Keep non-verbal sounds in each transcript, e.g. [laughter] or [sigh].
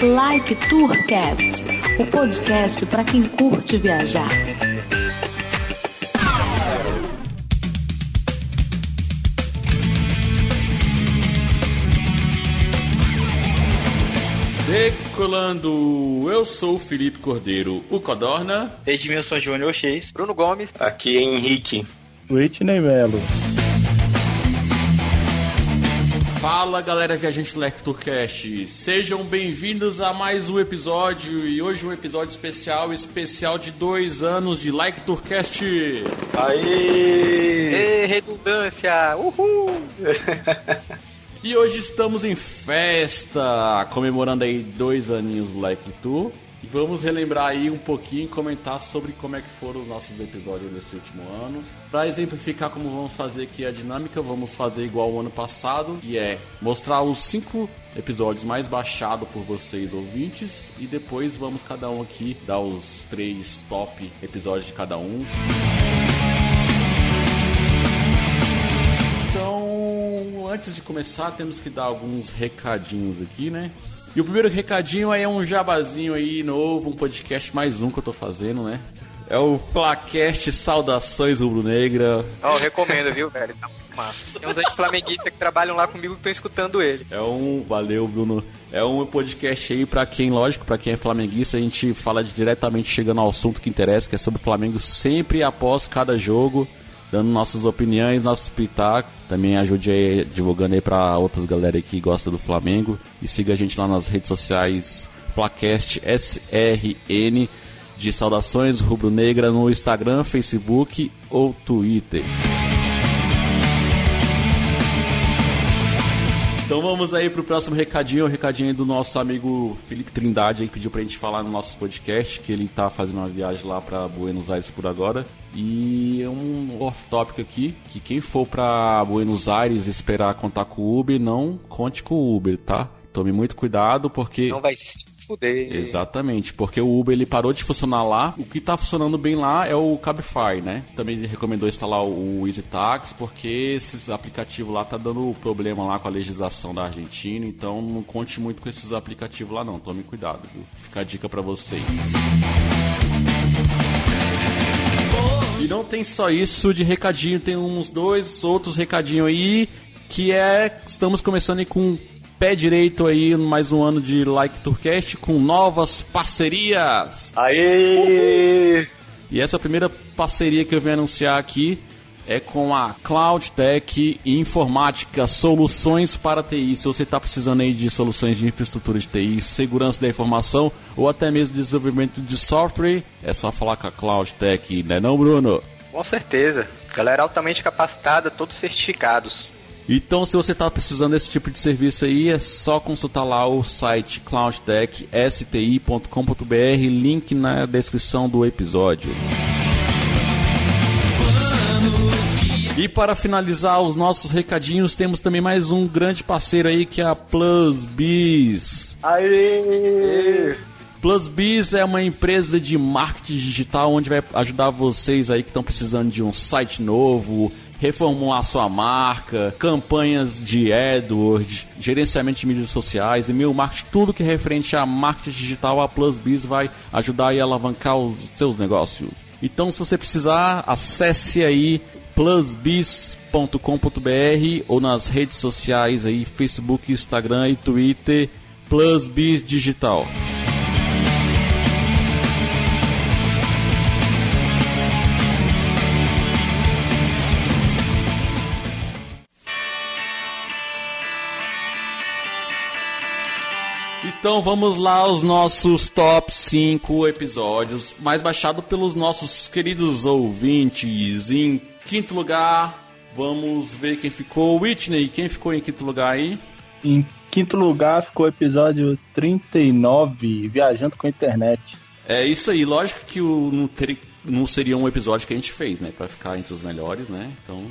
Like Tourcast, o podcast para quem curte viajar. Decolando, eu sou o Felipe Cordeiro, o Codorna. Edmilson Júnior X. Bruno Gomes. Aqui é Henrique. Whitney Melo. Fala galera viajante do Lecturcast, sejam bem-vindos a mais um episódio e hoje um episódio especial, especial de dois anos de Lecturcast. Aê! Ê, redundância! Uhul! E hoje estamos em festa, comemorando aí dois aninhos do Like Tour. E vamos relembrar aí um pouquinho e comentar sobre como é que foram os nossos episódios nesse último ano. Para exemplificar como vamos fazer aqui a dinâmica, vamos fazer igual o ano passado, que é mostrar os cinco episódios mais baixados por vocês ouvintes e depois vamos cada um aqui dar os três top episódios de cada um. Então, antes de começar, temos que dar alguns recadinhos aqui, né? E o primeiro recadinho aí é um jabazinho aí novo, um podcast mais um que eu tô fazendo, né? É o Placast Saudações Rubro Negra. Ó, eu recomendo, viu, velho? Tá muito massa. Tem uns anti-flamenguistas que trabalham lá comigo que estão escutando ele. É um. Valeu, Bruno. É um podcast aí pra quem, lógico, pra quem é flamenguista, a gente fala diretamente chegando ao assunto que interessa, que é sobre o Flamengo sempre após cada jogo, dando nossas opiniões, nossos pitacos. Também ajude aí divulgando aí pra outras galera que gosta do Flamengo. E siga a gente lá nas redes sociais, Flacast SRN de Saudações Rubro Negra no Instagram, Facebook ou Twitter. Então vamos aí pro próximo recadinho, o recadinho do nosso amigo Felipe Trindade aí que pediu pra gente falar no nosso podcast, que ele tá fazendo uma viagem lá pra Buenos Aires por agora. E um off-topic aqui, que quem for pra Buenos Aires esperar contar com o Uber, não conte com o Uber, tá? Tome muito cuidado, porque... Não vai se fuder. Exatamente, porque o Uber ele parou de funcionar lá. O que tá funcionando bem lá é o Cabify, né? Também recomendou instalar o Easy Tax, porque esses aplicativos lá tá dando problema lá com a legislação da Argentina, então não conte muito com esses aplicativos lá não, tome cuidado, viu? Fica a dica pra vocês. E não tem só isso de recadinho, tem uns dois outros recadinhos aí, que é estamos começando aí com pé direito aí, mais um ano de Like Tourcast com novas parcerias. Aê! E essa primeira parceria que eu venho anunciar aqui é com a Cloud Tech Informática, soluções para TI. Se você está precisando aí de soluções de infraestrutura de TI, segurança da informação ou até mesmo desenvolvimento de software, é só falar com a Cloud Tech, né não, Bruno? Com certeza. Galera altamente capacitada, todos certificados. Então, se você está precisando desse tipo de serviço aí, é só consultar lá o site cloudtechsti.com.br, link na descrição do episódio. E para finalizar os nossos recadinhos, temos também mais um grande parceiro aí que é a Plus Biz. Aê! Plus Biz é uma empresa de marketing digital onde vai ajudar vocês aí que estão precisando de um site novo, reformular sua marca, campanhas de AdWords, gerenciamento de mídias sociais, e-mail marketing, tudo que é referente a marketing digital, a Plus Biz vai ajudar e alavancar os seus negócios. Então, se você precisar, acesse aí plusbiz.com.br ou nas redes sociais aí, Facebook, Instagram e Twitter, Plus Biz Digital. Então vamos lá aos nossos top 5 episódios mais baixados pelos nossos queridos ouvintes. Em quinto lugar, vamos ver quem ficou. Whitney, quem ficou em quinto lugar aí? Em quinto lugar ficou o episódio 39, Viajando com a Internet. É isso aí, lógico que o, não, ter- não seria um episódio que a gente fez, né? Pra ficar entre os melhores, né? Então.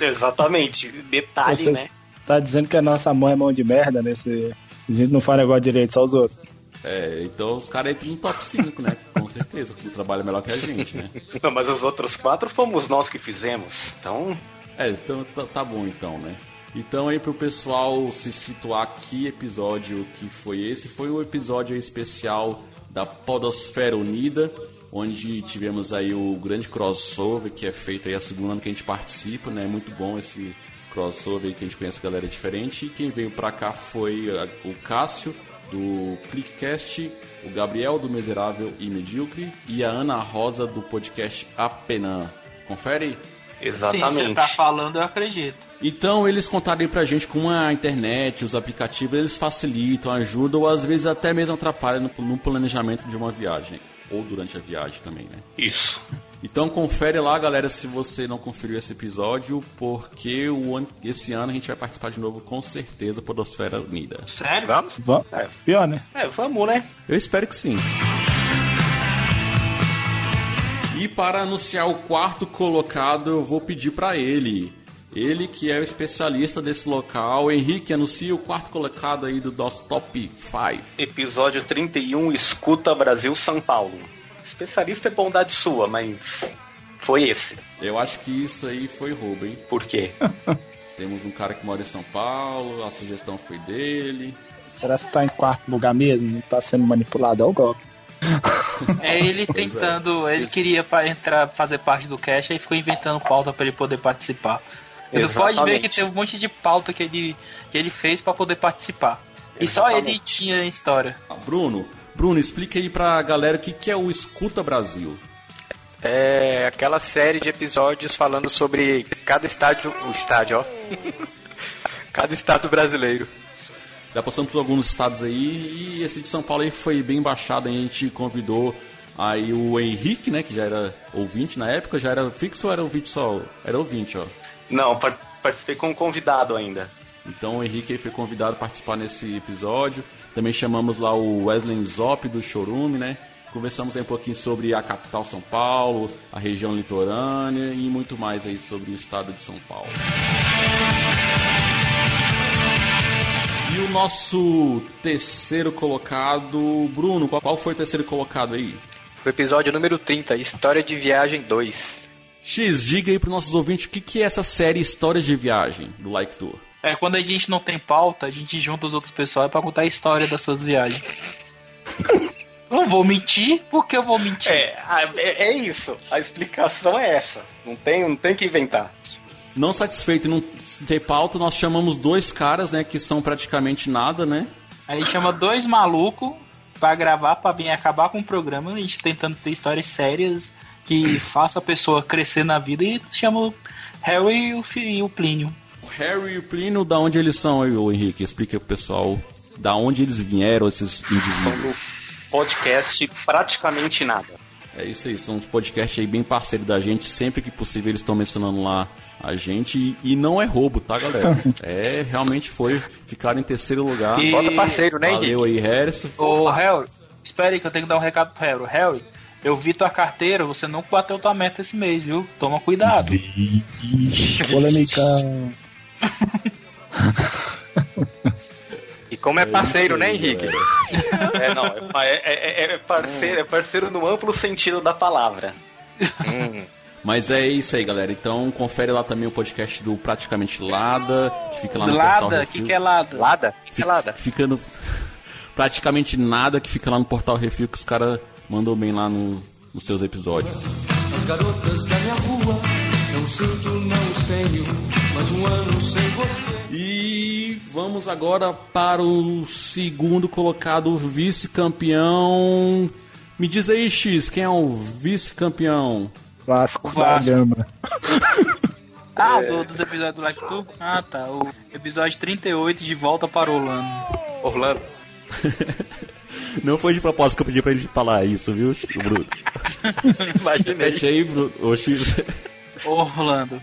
Exatamente. Detalhe, Você- né? Tá dizendo que a nossa mãe é mão de merda nesse. A gente não faz negócio direito, só os outros. É, então os caras entram no top 5, né? Com certeza, porque trabalha melhor que a gente, né? [laughs] Não, mas os outros quatro fomos nós que fizemos. Então, É, então tá, tá bom então, né? Então aí pro pessoal se situar que episódio que foi esse, foi o episódio especial da Podosfera Unida, onde tivemos aí o grande crossover que é feito aí a segunda ano que a gente participa, né? Muito bom esse crossover aí que a gente conhece galera diferente. E quem veio pra cá foi a- o Cássio do Clickcast, o Gabriel do Miserável e Medíocre e a Ana Rosa do podcast Apenan. Confere? Sim, Exatamente. você tá falando, eu acredito. Então eles contarem pra gente com a internet, os aplicativos, eles facilitam, ajudam ou às vezes até mesmo atrapalham no, no planejamento de uma viagem. Ou durante a viagem também, né? Isso. Então confere lá, galera, se você não conferiu esse episódio, porque o ano, esse ano a gente vai participar de novo com certeza, Podosfera Unida. Sério? Vamos? Vamos. É. Pior, né? É, vamos, né? Eu espero que sim. E para anunciar o quarto colocado, eu vou pedir para ele. Ele que é o especialista desse local. Henrique, anuncia o quarto colocado aí do nosso top 5. Episódio 31, Escuta Brasil São Paulo. Especialista é bondade sua, mas foi esse. Eu acho que isso aí foi roubo, hein? Por quê? [laughs] Temos um cara que mora em São Paulo, a sugestão foi dele. Será que tá em quarto lugar mesmo? Não tá sendo manipulado ao golpe. É ele [laughs] tentando, ele queria pa- entrar, fazer parte do cast e ficou inventando pauta pra ele poder participar. Tu pode ver Exatamente. que tem um monte de pauta que ele, que ele fez pra poder participar. E só Exatamente. ele tinha história. Ah, Bruno, Bruno, explica aí pra galera o que, que é o Escuta Brasil. É aquela série de episódios falando sobre cada estádio. O estádio, ó. [laughs] cada estado brasileiro. Já passamos por alguns estados aí e esse de São Paulo aí foi bem baixado. A gente convidou aí o Henrique, né, que já era ouvinte na época, já era fixo ou era ouvinte só? Era ouvinte, ó. Não, par- participei como convidado ainda. Então o Henrique aí foi convidado a participar nesse episódio. Também chamamos lá o Wesley Zop do Chorume, né? Conversamos aí um pouquinho sobre a capital São Paulo, a região litorânea e muito mais aí sobre o estado de São Paulo. E o nosso terceiro colocado, Bruno, qual- foi o terceiro colocado aí? Foi o episódio número 30, História de Viagem 2. X, diga aí para os nossos ouvintes o que, que é essa série Histórias de Viagem do Like Tour. É, quando a gente não tem pauta, a gente junta os outros pessoal pra contar a história das suas viagens. [laughs] não vou mentir, porque eu vou mentir. É, a- é, é isso. A explicação é essa. Não tem, não tem que inventar. Não satisfeito em não ter pauta, nós chamamos dois caras, né, que são praticamente nada, né? Aí chama dois malucos pra gravar, pra vir acabar com o programa, a gente tentando ter histórias sérias que faça a pessoa crescer na vida e chama o Harry e o, e o Plínio. Harry e o Plínio, da onde eles são aí, ô Henrique? Explica pro pessoal da onde eles vieram, esses indivíduos. podcast praticamente nada. É isso aí, são uns podcasts aí bem parceiros da gente, sempre que possível eles estão mencionando lá a gente e, e não é roubo, tá, galera? É, realmente foi, ficaram em terceiro lugar. E- Bota parceiro, né, Henrique? Valeu aí, Harrison. Ô Harry, espera aí que eu tenho que dar um recado pro Harry. Harry, eu vi tua carteira, você não bateu tua meta esse mês, viu? Toma cuidado. Ixi, polêmica. E como é parceiro, isso né, Henrique? galera. É, não, é, é- é- é parceiro, é parceiro no amplo sentido da palavra. Hum. Mas é isso aí, galera. Então confere lá também o podcast do Praticamente Lada, que fica lá no Lada, Portal o que, que é Lada? Lada? Que é Lada? Fica no... Praticamente nada que fica lá no Portal Refil que os caras mandam bem lá no- nos seus episódios. As garotas da minha rua, não sinto, não os tenho, mas um ano sem você. E vamos agora para o segundo colocado, o vice-campeão. Me diz aí, X, quem é o vice-campeão? Vasco, Vasco. da Gama. [laughs] Ah, do- dos episódios do Like Tu? Ah, tá. O episódio 38 de Volta para Orlando. Orlando. [laughs] Não foi de propósito que eu pedi pra ele falar isso, viu, Bruno? [laughs] Imaginei. Repete aí, Bruno. Ô, X. Orlando.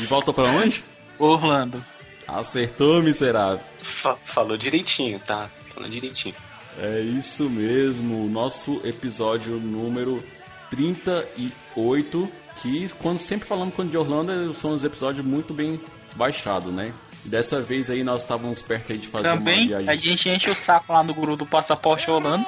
De volta pra onde? Orlando. Acertou, miserável. Fa- falou direitinho, tá? Falou direitinho. É isso mesmo, nosso episódio número 38, que quando sempre falamos quando de Orlando são os episódios muito bem baixados, né? E dessa vez aí nós estávamos perto aí de fazer uma Também viagem. a gente enche o saco lá no grupo do Passaporte Orlando.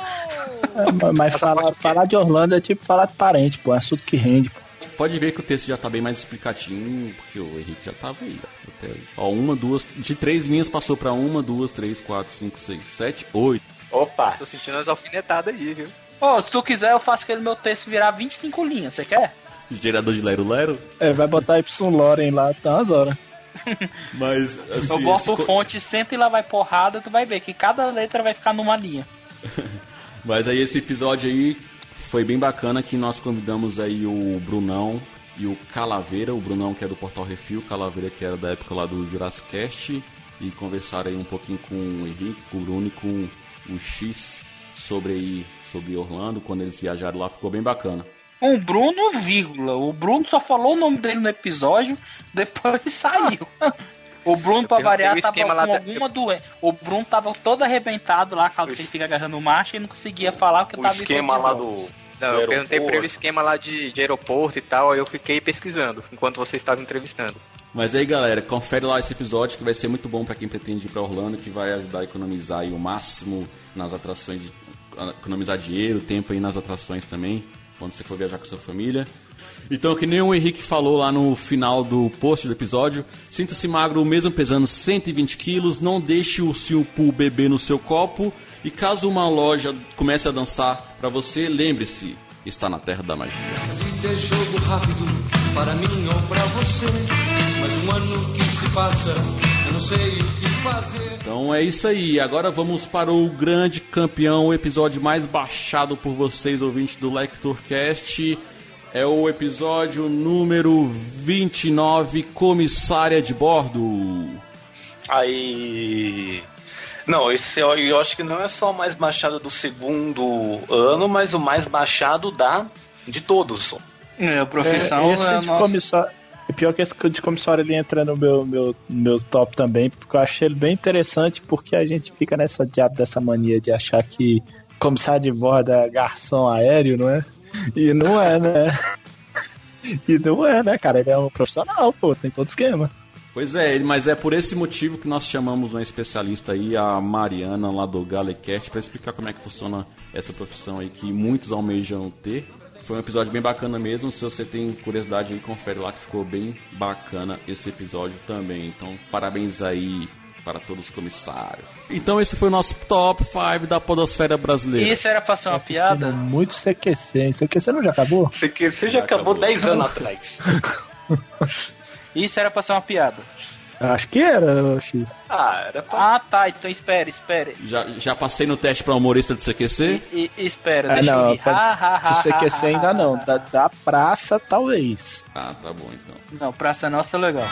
É, mas falar, falar de Orlando é tipo falar de parente, pô. É assunto que rende. pô. Pode ver que o texto já tá bem mais explicadinho, porque o Henrique já tava aí. ó. Até, ó, uma, duas, de três linhas passou pra uma, duas, três, quatro, cinco, seis, sete, oito. Opa! Tô sentindo as alfinetadas aí, viu? Ô, se tu quiser, eu faço aquele meu texto virar 25 linhas, você quer? Gerador de Lero Lero. É, vai botar Y Loren lá, tá umas horas. [laughs] Mas, assim, Eu boto esse fonte, senta e lá vai porrada, tu vai ver que cada letra vai ficar numa linha. [laughs] Mas aí esse episódio aí foi bem bacana que nós convidamos aí o Brunão e o Calaveira, o Brunão que é do Portal Refil, o Calaveira que era da época lá do Jurassic Cast, e conversaram aí um pouquinho com o Henrique, com o Bruno e com o X sobre aí, sobre Orlando, quando eles viajaram lá, ficou bem bacana. Um Bruno, vírgula. O Bruno só falou o nome dele no episódio, depois [laughs] saiu. O Bruno, pra variar, tava com alguma doença. O Bruno tava todo arrebentado lá, caso O ele fica agarrando marcha e não conseguia falar porque O tava esquema lá do. Não, eu perguntei pra ele o esquema lá de, de aeroporto e tal, aí eu fiquei pesquisando enquanto você estava entrevistando. Mas aí galera, confere lá esse episódio que vai ser muito bom pra quem pretende ir pra Orlando, que vai ajudar a economizar aí o máximo nas atrações, de, economizar dinheiro, tempo aí nas atrações também, quando você for viajar com sua família. Então, que nem o Henrique falou lá no final do post do episódio, sinta-se magro mesmo pesando 120 quilos, não deixe o seu pool beber no seu copo, e caso uma loja comece a dançar pra você, lembre-se, está na terra da magia. vida é jogo rápido para mim ou para você. Mas um ano que se passa, eu não sei o que fazer. Então é isso aí. Agora vamos para o grande campeão, o episódio mais baixado por vocês, ouvintes do LectorCast. É o episódio número 29, Comissária de Bordo. Aí. Não, esse eu, eu acho que não é só o mais baixado do segundo ano, mas o mais baixado da de todos. É, a profissão é, esse é, de nossa- comissário. É pior que esse de comissário ele entra no meu, meu, meu top também, porque eu achei ele bem interessante, porque a gente fica nessa diabo dessa mania de achar que comissário de bordo é garçom aéreo, não é? E não é, né? E não é, né, cara? Ele é um profissional, pô, tem todo esquema. Pois é, mas é por esse motivo que nós chamamos uma especialista aí, a Mariana lá do Galecast, para explicar como é que funciona essa profissão aí que muitos almejam ter. Foi um episódio bem bacana mesmo. Se você tem curiosidade aí, confere lá que ficou bem bacana esse episódio também. Então, parabéns aí para todos os comissários. Então, esse foi o nosso top 5 da Podosfera Brasileira. Isso era pra ser uma piada? Muito CQC. hein? CQC não já acabou? Que, você já acabou acabou. 10 anos [laughs] atrás. Isso era pra ser uma piada. Acho que era, X. Ah, era pra. Ah, tá. Então espere, espere. Já, já passei no teste para humorista do CQC. E, e- espera, Ah, deixa não, eu ir. pra- Ah, ah, ah, Do CQC ah, ainda ah, não. Da, da praça, talvez. Ah, tá bom então. Não, Praça Nossa é legal.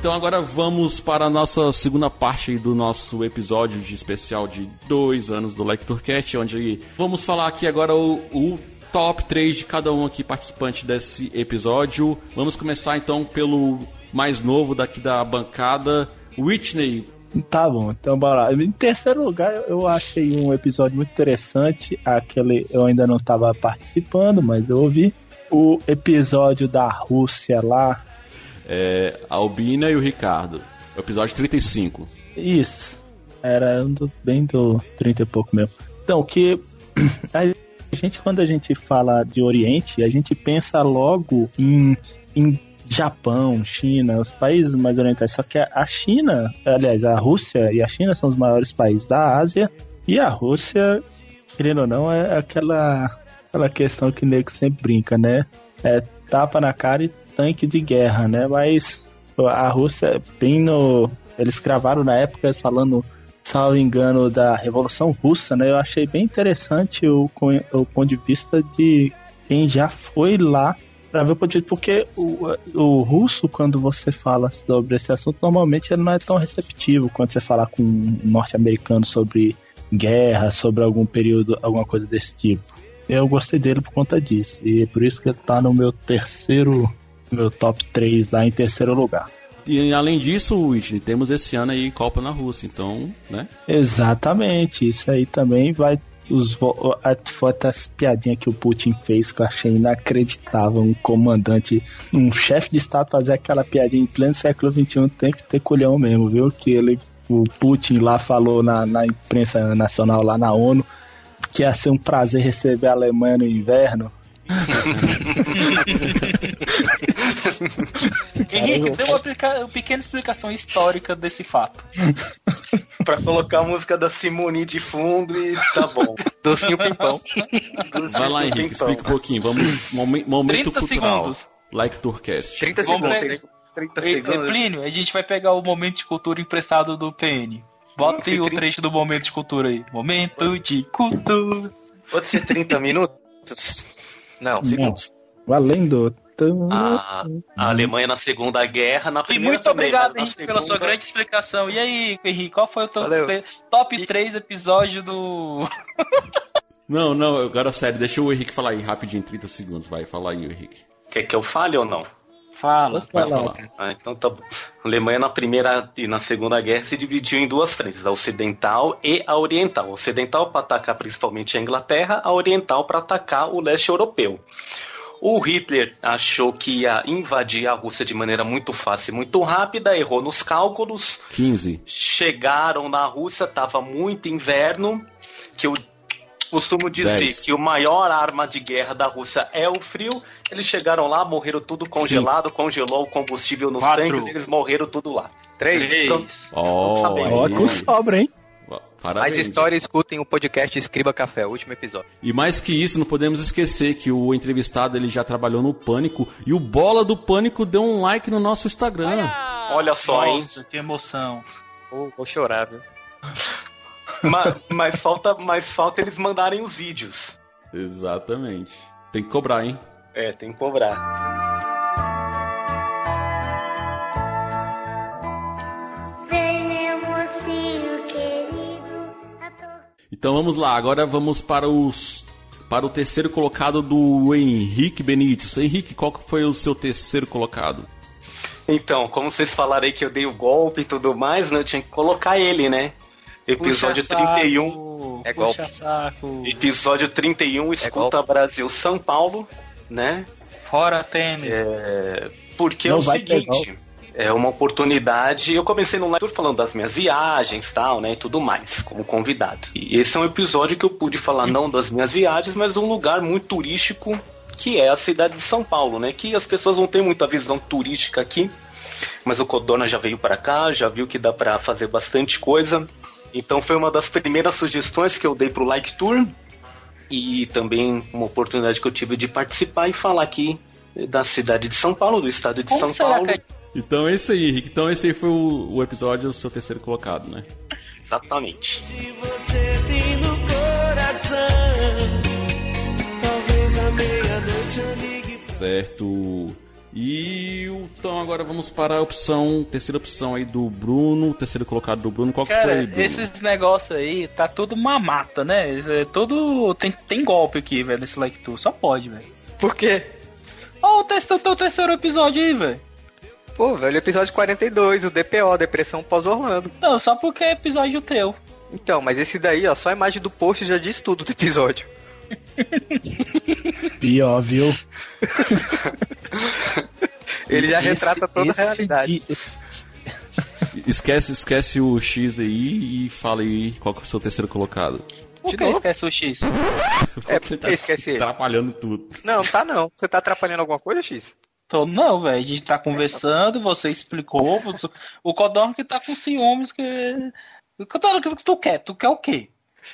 Então agora vamos para a nossa segunda parte do nosso episódio de especial de dois anos do LectorCast, onde vamos falar aqui agora o, o top 3 de cada um aqui participante desse episódio. Vamos começar então pelo mais novo daqui da bancada, Whitney. Tá bom, então bora lá. Em terceiro lugar, eu achei um episódio muito interessante. Aquele eu ainda não estava participando, mas eu ouvi. O episódio da Rússia lá. É, a Albina e o Ricardo. Episódio 35. Isso. Era bem do 30 e pouco mesmo. Então, que [clears throat] a gente, quando a gente fala de Oriente, a gente pensa logo em, em Japão, China, os países mais orientais. Só que a a China, aliás, a Rússia e a China são os maiores países da Ásia. E a Rússia, querendo ou não, é aquela, aquela questão que o nego sempre brinca, né? É tapa na cara e tanque de guerra, né? Mas a Rússia, bem no. Eles gravaram na época falando, salvo engano, da Revolução Russa, né? Eu achei bem interessante o, o ponto de vista de quem já foi lá para ver o ponto de vista, porque o, o russo, quando você fala sobre esse assunto, normalmente ele não é tão receptivo quando você falar com um norte-americano sobre guerra, sobre algum período, alguma coisa desse tipo. Eu gostei dele por conta disso, e é por isso que ele tá no meu terceiro, meu top 3 lá em terceiro lugar. e além disso, Whitney, temos esse ano aí Copa na Rússia, então, né? Exatamente, isso aí também vai. Os, vo- as piadinhas que o Putin fez que eu achei inacreditável. Um comandante, um chefe de Estado fazer aquela piadinha em pleno século XXI tem que ter culhão mesmo, viu? Que ele, o Putin lá falou na, na imprensa nacional, lá na ONU, que ia ser um prazer receber a Alemanha no inverno. [laughs] [laughs] Henrique, dê uma, pequena explicação histórica desse fato. [laughs] Pra colocar a música da Simone de fundo e tá bom. [laughs] Docinho pimpão. Vai lá, Henrique, Então, explica um pouquinho. Vamos, momen- momento 30 cultural. segundos. Like Tourcast. 30 Vamos segundos. ver. 30 E, e, segundos. Plínio, a gente vai pegar o momento de cultura emprestado do PN. Bota aí o trecho do momento de cultura aí. Momento de cultura. Pode ser 30 minutos? Não, segundos. Valendo. A, a Alemanha na Segunda Guerra, na E primeira muito também, obrigado, Henrique, pela sua segunda- grande explicação. E aí, Henrique, qual foi o teu top 3 episódio do. [laughs] Não, não, agora sério, deixa o Henrique falar aí rapidinho, 30 segundos. Vai, fala aí, Henrique. Quer que eu fale ou não? Fala. Vai falar. Ah, então tá bom. A Alemanha na primeira e na segunda guerra se dividiu em duas frentes, a ocidental e a oriental. A ocidental para atacar principalmente a Inglaterra, a oriental para atacar o leste europeu. O Hitler achou que ia invadir a Rússia de maneira muito fácil e muito rápida, errou nos cálculos, 15. chegaram na Rússia, estava muito inverno, que eu costumo dizer Dez. que o maior arma de guerra da Rússia é o frio. Eles chegaram lá, morreram tudo congelado, congelou o combustível nos Quatro. tanques, eles morreram tudo lá. Três. Sabemos. Ó, aí. com sobra, hein? Parabéns. Mais história, escutem o podcast Escriba Café, o último episódio. E mais que isso, não podemos esquecer que o entrevistado ele já trabalhou no Pânico e o Bola do Pânico deu um like no nosso Instagram. Olha só, hein? Nossa, que emoção. Vou, vou chorar, viu? [laughs] mas, mas falta, mas falta eles mandarem os vídeos. Exatamente. Tem que cobrar, hein? É, tem que cobrar. Então vamos lá, agora vamos para os para o terceiro colocado do Henrique Benítez. Henrique, qual foi o seu terceiro colocado? Então, como vocês falaram aí que eu dei o golpe e tudo mais, né? Eu tinha que colocar ele, né? Episódio Puxa saco, 31. É puxa golpe. saco. Episódio 31, Escuta golpe. Brasil São Paulo, né? Fora Temer. É, porque Não é o vai ter seguinte, é uma oportunidade. Eu comecei no live falando das minhas viagens, tal, né, e tudo mais, como convidado. E esse é um episódio que eu pude falar não das minhas viagens, mas de um lugar muito turístico que é a cidade de São Paulo, né? Que as pessoas não têm muita visão turística aqui, mas o Codorna já veio para cá, já viu que dá para fazer bastante coisa. Então foi uma das primeiras sugestões que eu dei pro Like Tour e também uma oportunidade que eu tive de participar e falar aqui da cidade de São Paulo, do estado de Como São Paulo. que Então é isso aí, Henrique. Então esse aí foi o, o episódio do seu terceiro colocado, né? Exatamente. Se você tem no coração, talvez à meia-noite eu ligue pra Certo. E o- então agora vamos para a opção, terceira opção aí do Bruno, terceiro colocado do Bruno. Qual que Cara, foi, Bruno? esses negócios aí, tá tudo uma mata, né? É tudo. Tem, tem golpe aqui, velho, nesse Like Tour. Só pode, velho. Por quê? Ó, o teu, teu terceiro episódio aí, velho. Pô, velho, episódio 42, o DPO, Depressão Pós-Orlando. Não, só porque é episódio teu. Então, mas esse daí, ó, só a imagem do post já diz tudo do episódio. [laughs] Pior, viu? [laughs] Ele já Esse- retrata toda a realidade. di- esse- Esquece, esquece o X aí e fala aí qual que é o seu terceiro colocado. Por que esquece o X? É, porque esquece ele. Atrapalhando tudo. Não, tá não. Você tá atrapalhando alguma coisa, X? Tô, não, velho. A gente tá conversando, você explicou. você- O Codorno que tá com ciúmes que. O Codorno que tu quer? Tu quer o quê?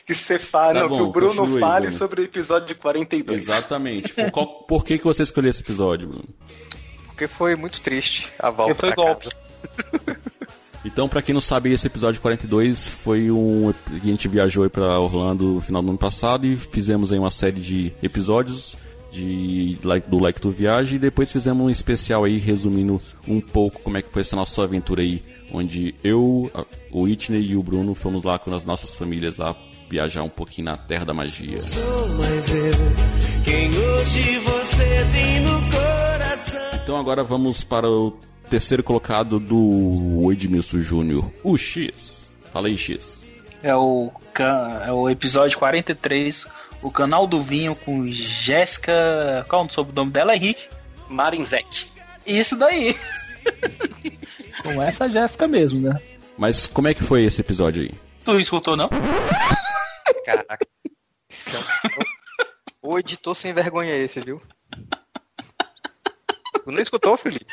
Que você fala, Tá bom, que o Bruno continue fale Bruno. sobre o episódio de 42. Exatamente. [laughs] Por, qual- por que, que você escolheu esse episódio, Bruno? Porque foi muito triste a volta Porque foi pra golpe. casa. [laughs] Então, pra quem não sabe, esse episódio 42 foi um. A gente viajou aí pra Orlando no final do ano passado e fizemos aí uma série de episódios de, do Like to Viagem e depois fizemos um especial aí resumindo um pouco como é que foi essa nossa aventura aí, onde eu, o Whitney e o Bruno fomos lá com as nossas famílias lá viajar um pouquinho na Terra da Magia. Então agora vamos para o terceiro colocado do Edmilson Júnior, o X. Fala aí, X. É o, é o episódio 43, o canal do vinho com Jéssica. Qual é o sobrenome dela? É Henrique. Marinzec. Isso daí. [laughs] Com essa Jéssica mesmo, né? Mas como é que foi esse episódio aí? Tu escutou, não? Caraca. É O editor sem vergonha é esse, viu? Tu não escutou, Felipe?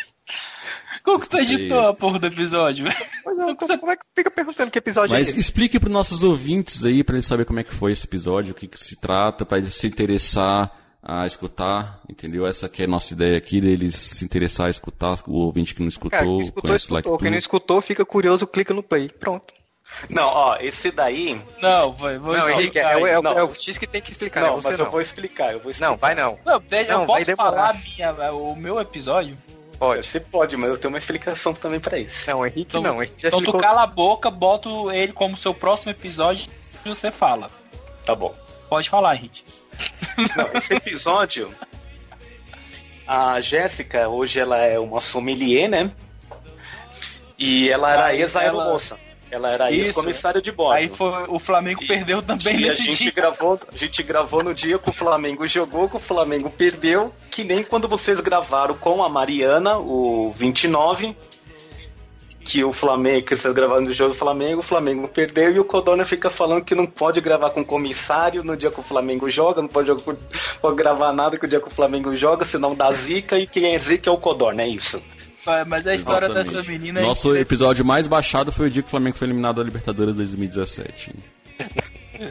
Como que tu editou a porra do episódio? Mas eu, [laughs] como é que fica perguntando que episódio Mas é esse? explique para nossos ouvintes aí, para eles saberem como é que foi esse episódio, o que, que se trata, para eles se interessar a escutar, entendeu? Essa que é a nossa ideia aqui, deles se interessar a escutar, o ouvinte que não escutou, Cara, quem escutou, conhece o escutou. Quem não Like escutou, fica curioso, clica no play. Pronto. Não, ó, esse daí. Não, vai, vou não, Henrique, é, explicar o- é, Não. é o X que tem que explicar, não, não, você mas não. eu vou explicar, eu vou explicar. Não, vai não. Não, Não, eu vai posso falar a minha, o meu episódio? Pode. Você pode, mas eu tenho uma explicação também pra isso. Não, Henrique Então, não. Henrique já então explicou. tu cala a boca, bota ele como seu próximo episódio e você fala. Tá bom. Pode falar, Henrique. Não, esse episódio. A Jéssica, hoje ela é uma sommelier, né? E ela era ex-aeromoça. Ela era Isso. ex-comissário de bordo. Aí foi, o Flamengo perdeu também E a nesse gente dia. gravou, a gente gravou no dia que o Flamengo jogou, que o Flamengo perdeu, que nem quando vocês gravaram com a Mariana, o 29, que o Flamengo, que vocês gravaram no jogo do Flamengo, o Flamengo perdeu e o Codona fica falando que não pode gravar com o comissário no dia que o Flamengo joga, não pode, jogar pode gravar nada que o dia que o Flamengo joga, senão dá zica e quem é zica é o Codorna, é isso. Mas a história Exatamente. dessa menina é Nosso episódio mais baixado foi o dia que o Flamengo foi eliminado da Libertadores 2017.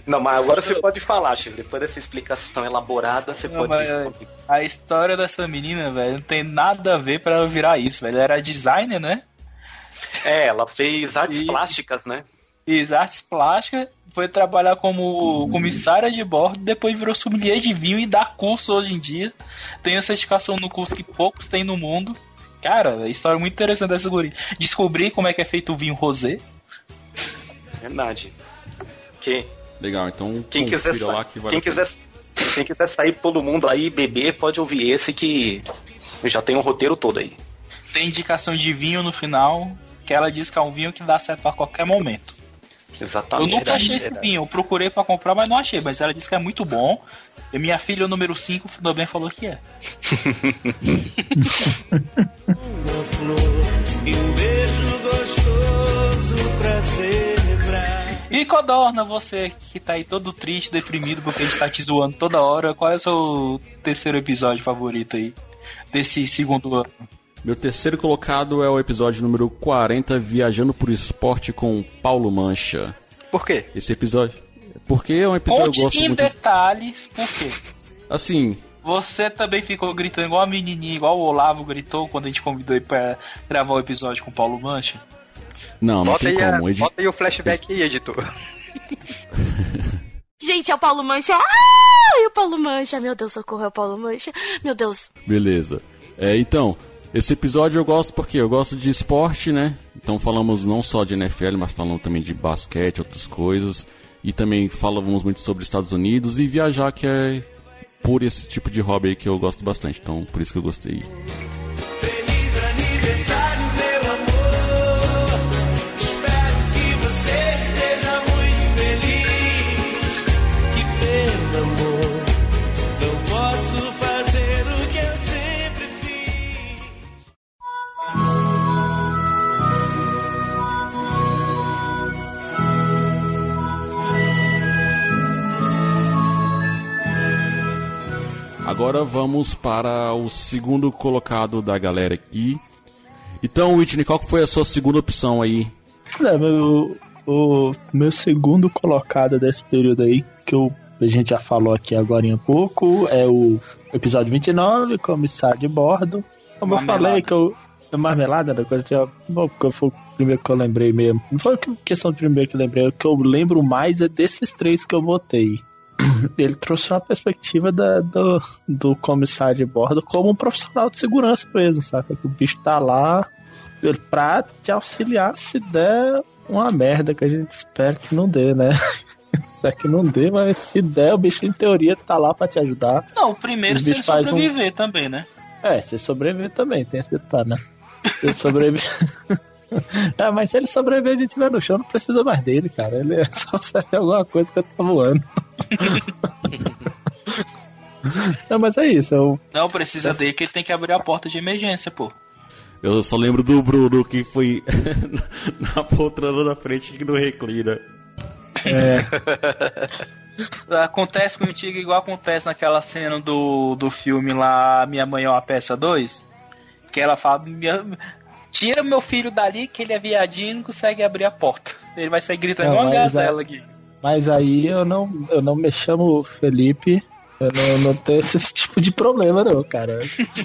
Não, mas agora você pode falar, Chico, depois dessa explicação elaborada, você Não, pode... mas a história dessa menina, velho, não tem nada a ver pra ela virar isso, velho. Ela era designer, né? É, ela fez artes E- plásticas, né? Fiz artes plásticas, foi trabalhar como comissária de bordo, depois virou sommelier de vinho e dá curso hoje em dia. Tem a certificação no curso que poucos têm no mundo. Cara, a história muito interessante dessa guri. Descobri como é que é feito o vinho rosé. Verdade. Que, Legal, então quem, quiser, lá que vale quem, quiser, quem quiser sair todo mundo aí e beber, pode ouvir esse que já tem o roteiro todo aí. Tem indicação de vinho no final, que ela diz que é um vinho que dá certo a qualquer momento. Eu Exatamente. nunca Verdade, achei esse vinho, eu procurei pra comprar, mas não achei. Mas ela disse que é muito bom. E minha filha, o número 5, também falou que é. Uma flor e um beijo gostoso pra celebrar. E Codorna, você que tá aí todo triste, deprimido, porque a gente tá te zoando toda hora, qual é o seu terceiro episódio favorito aí? Desse segundo ano? Meu terceiro colocado é o episódio número 40, Viajando por Esporte com Paulo Mancha. Por quê? Esse episódio. Porque é um episódio que eu Conte gosto em muito. detalhes, por quê? Assim, Você também ficou gritando igual a menininha, igual o Olavo gritou quando a gente convidou ele pra gravar o episódio com o Paulo Mancha? não, não Bota tem aí, a- como. Edi- bota aí o flashback aí, editor. [laughs] Gente, é o Paulo Mancha. Ah, é o Paulo Mancha. Meu Deus, socorro, é o Paulo Mancha. Meu Deus. Beleza. É, então, esse episódio eu gosto porque eu gosto de esporte, né? Então falamos não só de NFL, mas falamos também de basquete, outras coisas. E também falamos muito sobre Estados Unidos e viajar, que é por esse tipo de hobby aí que eu gosto bastante. Então, por isso que eu gostei. Feliz aniversário, Agora vamos para o segundo colocado da galera aqui. Então, Whitney, qual que foi a sua segunda opção aí? É, meu, o meu segundo colocado desse período aí, que eu, a gente já falou aqui agora em pouco, é o episódio 29, Comissário de Bordo. Como eu Marmelada. falei, que eu. é Marmelada da coisa, já, bom, porque foi o primeiro que eu lembrei mesmo. Não foi que- questão do primeiro que eu lembrei, o que eu lembro mais é desses três que eu botei. [clears throat] Ele trouxe uma perspectiva da- do, do comissário de bordo como um profissional de segurança mesmo, sabe? Que o bicho tá lá ele- pra te auxiliar se der uma merda que a gente espera que não dê, né? [laughs] Espero que não dê, mas se der, o bicho em teoria tá lá pra te ajudar. Não, o primeiro se ele faz um- sobreviver também, né? É, você sobreviver também, tem esse detalhe, né? Ele sobrevive. [laughs] Ah, mas se ele sobreviver e estiver no chão, não precisa mais dele, cara. Ele é [laughs] só serve alguma coisa que eu tô voando. [laughs] Não, mas é isso. Eu... Não precisa dele que ele tem que abrir a porta de emergência, pô. Eu só lembro do Bruno que foi [laughs] na poltrona da frente que não reclina. [laughs] Acontece contigo igual acontece naquela cena do, do filme lá, Minha Mãe é uma Peça 2. Que ela fala, "Minha- tira meu filho dali que ele é viadinho e não consegue abrir a porta. Ele vai sair gritando igual uma mas gazela é- aqui. Mas aí eu não, eu não me chamo Felipe. Eu não, não tenho esse [laughs] tipo de problema, não, cara.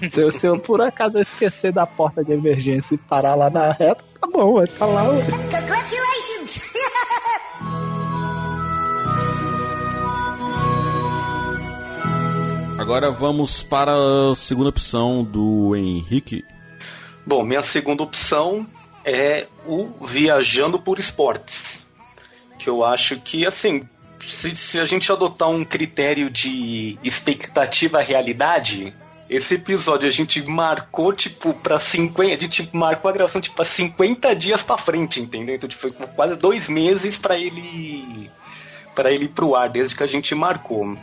Se eu, se eu por acaso esquecer da porta de emergência e parar lá na reta, tá bom, vai tá lá. ué. Congratulations! [laughs] Agora vamos para a segunda opção do Henrique. Bom, minha segunda opção é o Viajando por Esportes. Que eu acho que, assim, se, se a gente adotar um critério de expectativa-realidade, esse episódio a gente marcou, tipo, pra 50. A gente marcou a gravação, tipo, pra 50 dias pra frente, entendeu? Então, tipo, foi quase dois meses pra ele. para ele ir pro ar, desde que a gente marcou.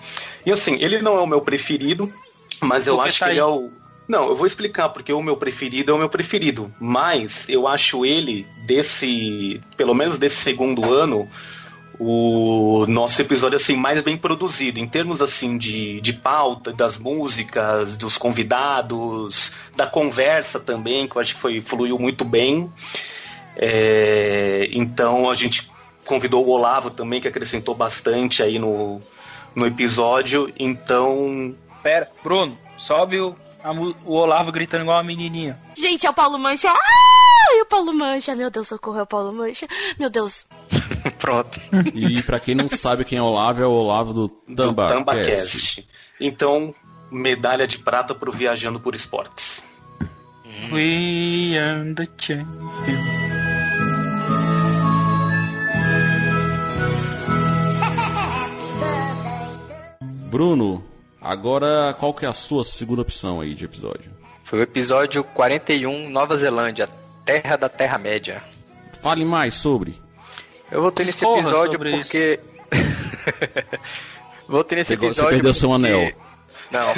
E assim, ele não é o meu preferido, mas eu Por que acho tá que ele é o. Não, eu vou explicar porque o meu preferido é o meu preferido. Mas eu acho ele, desse. pelo menos desse segundo ano, o nosso episódio assim mais bem produzido em termos assim de, de pauta das músicas dos convidados da conversa também que eu acho que foi fluiu muito bem É, então a gente convidou o Olavo também que acrescentou bastante aí no, no episódio então Pera, Bruno, sobe o, a o Olavo gritando igual uma menininha. Gente, é o Paulo Mancha. Ai, o Paulo Mancha. Meu Deus, socorro, é o Paulo Mancha. Meu Deus. [laughs] Pronto. E pra quem não sabe quem é o Olavo, é o Olavo do do Tambacast. Tambacast então medalha de prata pro Viajando por Esportes We are the champions. Bruno, agora qual que é a sua segunda opção aí de episódio? Foi o episódio 41, Nova Zelândia, Terra da Terra-média. Fale mais sobre. Eu voltei nesse Porra, episódio porque. [laughs] voltei nesse Você go- você episódio. perdeu seu porque- anel. Não,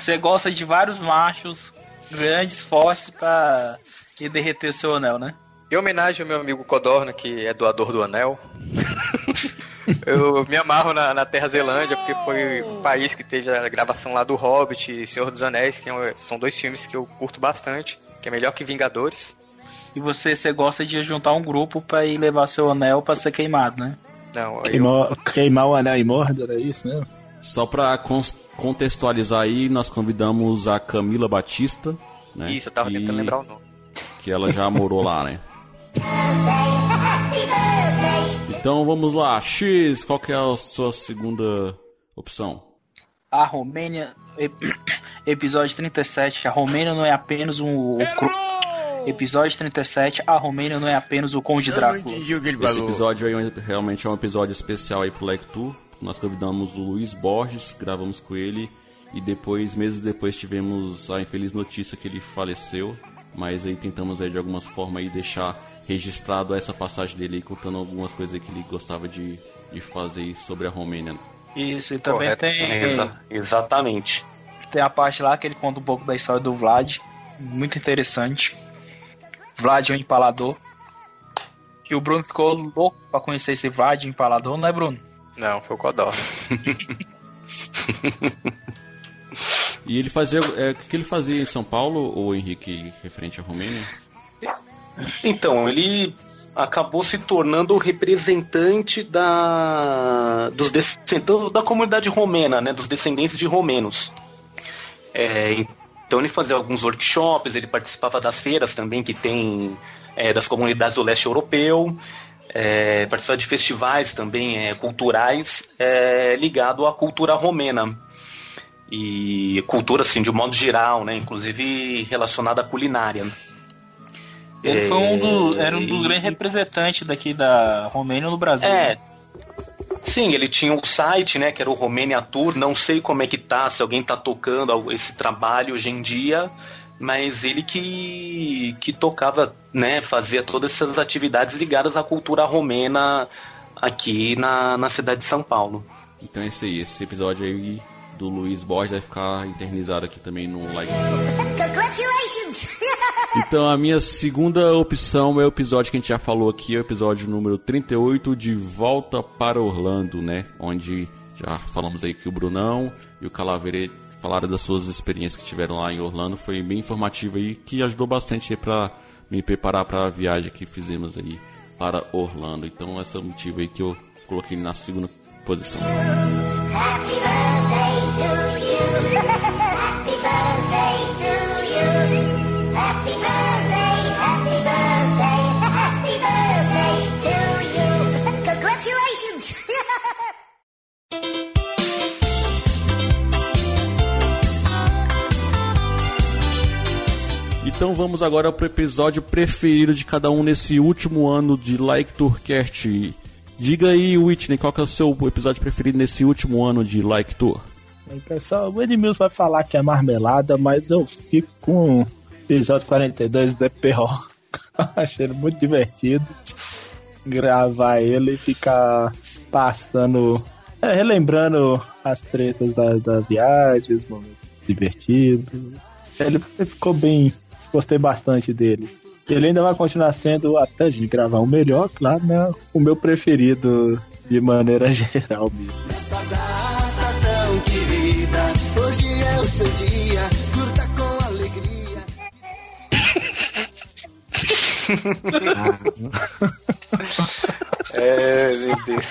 Você gosta de vários machos grandes, fortes pra ir derreter o seu anel, né? em homenagem ao meu amigo Codorna, que é doador do anel. [laughs] eu me amarro na, na Terra Zelândia, porque foi o país que teve a gravação lá do Hobbit e Senhor dos Anéis, que é são dois filmes que eu curto bastante, que é melhor que Vingadores. E você, você gosta de juntar um grupo pra ir levar seu anel pra ser queimado, né? Não, eu, Queimar, o anel em Mordor, é isso mesmo? Só pra cons- contextualizar aí, nós convidamos a Camila Batista, né? isso, eu tava que, tentando lembrar o nome. Que ela já morou lá, né? [laughs] Então vamos lá, X, qual que é a sua segunda opção? A Romênia, ep- episódio 37, a Romênia não é apenas um... Episódio 37, a Romênia não é apenas o Conde Drácula. Esse episódio aí é realmente é um episódio especial aí pro Lectur. Nós convidamos o Luiz Borges, gravamos com ele e depois, meses depois, tivemos a infeliz notícia que ele faleceu. Mas aí tentamos aí de algumas formas aí deixar registrado essa passagem dele aí, contando algumas coisas que ele gostava de, de fazer sobre a Romênia. Isso, e também Correto. tem, Exa- exatamente tem a parte lá que ele conta um pouco da história do Vlad. Muito interessante. Vlad é o empalador. Que o Bruno ficou louco pra conhecer esse Vlad empalador, não é, Bruno? Não, foi o Codorna. [laughs] E ele fazia. é, O que ele fazia em São Paulo, ou Henrique, referente à Romênia? Então, ele acabou se tornando o representante da, dos descendentes da comunidade romena, né, dos descendentes de romenos. É, então ele fazia alguns workshops, ele participava das feiras também que tem é, das comunidades do leste europeu, é, participava de festivais também é, culturais é, ligado à cultura romena e cultura assim de um modo geral, né, inclusive relacionada à culinária. Ele foi um do, É, era um dos e- grandes representantes daqui da Romênia no Brasil. É. né? Sim, ele tinha um site, né, que era o Romênia Tour. Não sei como é que tá, se alguém tá tocando esse trabalho hoje em dia, mas ele que, que tocava, né, fazia todas essas atividades ligadas à cultura romena aqui na, na cidade de São Paulo. Então é isso aí, esse episódio aí do Luiz Borges vai ficar eternizado aqui também no like. Congratulations! [laughs] Então a minha segunda opção é o episódio que a gente já falou aqui, é o episódio número 38 de Volta para Orlando, né? Onde já falamos aí que o Brunão e o Calaveira falaram das suas experiências que tiveram lá em Orlando, foi bem informativo aí, que ajudou bastante aí para me preparar para a viagem que fizemos aí para Orlando. Então esse é o motivo aí que eu coloquei na segunda posição. [laughs] Então vamos agora pro episódio preferido de cada um nesse último ano de Like Tourcast. Diga aí, Whitney, qual que é o seu episódio preferido nesse último ano de Like Tour? Aí, pessoal, o Edmilson vai falar que é marmelada, mas eu fico com o episódio 42 do EPO. [laughs] Achei ele muito divertido. Gravar ele e ficar passando, é, relembrando as tretas da, da viagem, os momentos divertidos. Ele ficou bem, gostei bastante dele. Ele ainda vai continuar sendo, até de gravar o melhor, claro, né? O meu preferido de maneira [laughs] geral mesmo. Nesta data tão querida, hoje é o seu dia, curta com alegria. [laughs] É, meu Deus.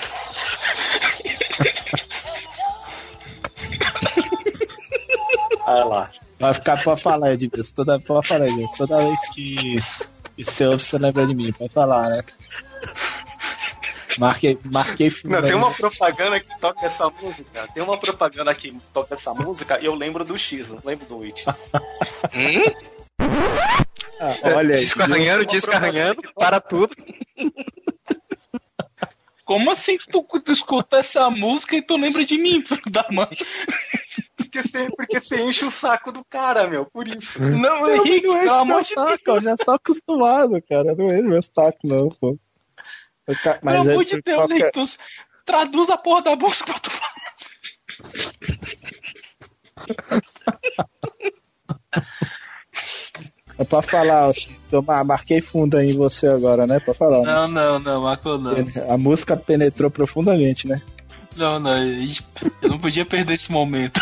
Olha lá. Vai ficar pra falar, Edmilson. Toda, pode falar, Edmilson. Toda vez que, que você ouve, você lembra de mim. Pode falar, né? Marquei, marquei Não, tem uma propaganda que toca essa música. Tem uma propaganda que toca essa música e eu lembro do X, não lembro do It. Ah, olha aí. Disco arranhando, disco arranhando, para tudo. Como assim tu, tu escuta essa música e tu lembra de mim, filho da mãe? Porque você, porque você enche o saco do cara, meu, por isso. Não, Eu Henrique, não meu de Deus. saco, eu já sou acostumado, cara. Não encho meu saco, não, pô. Eu Mas Pelo é amor de por Deus, qualquer- Henrique, tu traduz a porra da música pra tu falar. É pra falar, ó, eu ma- marquei fundo aí em você agora, né? Pra falar. né? Não, não, não, Marco, não. A música penetrou profundamente, né? Não, não, eu não podia perder esse momento.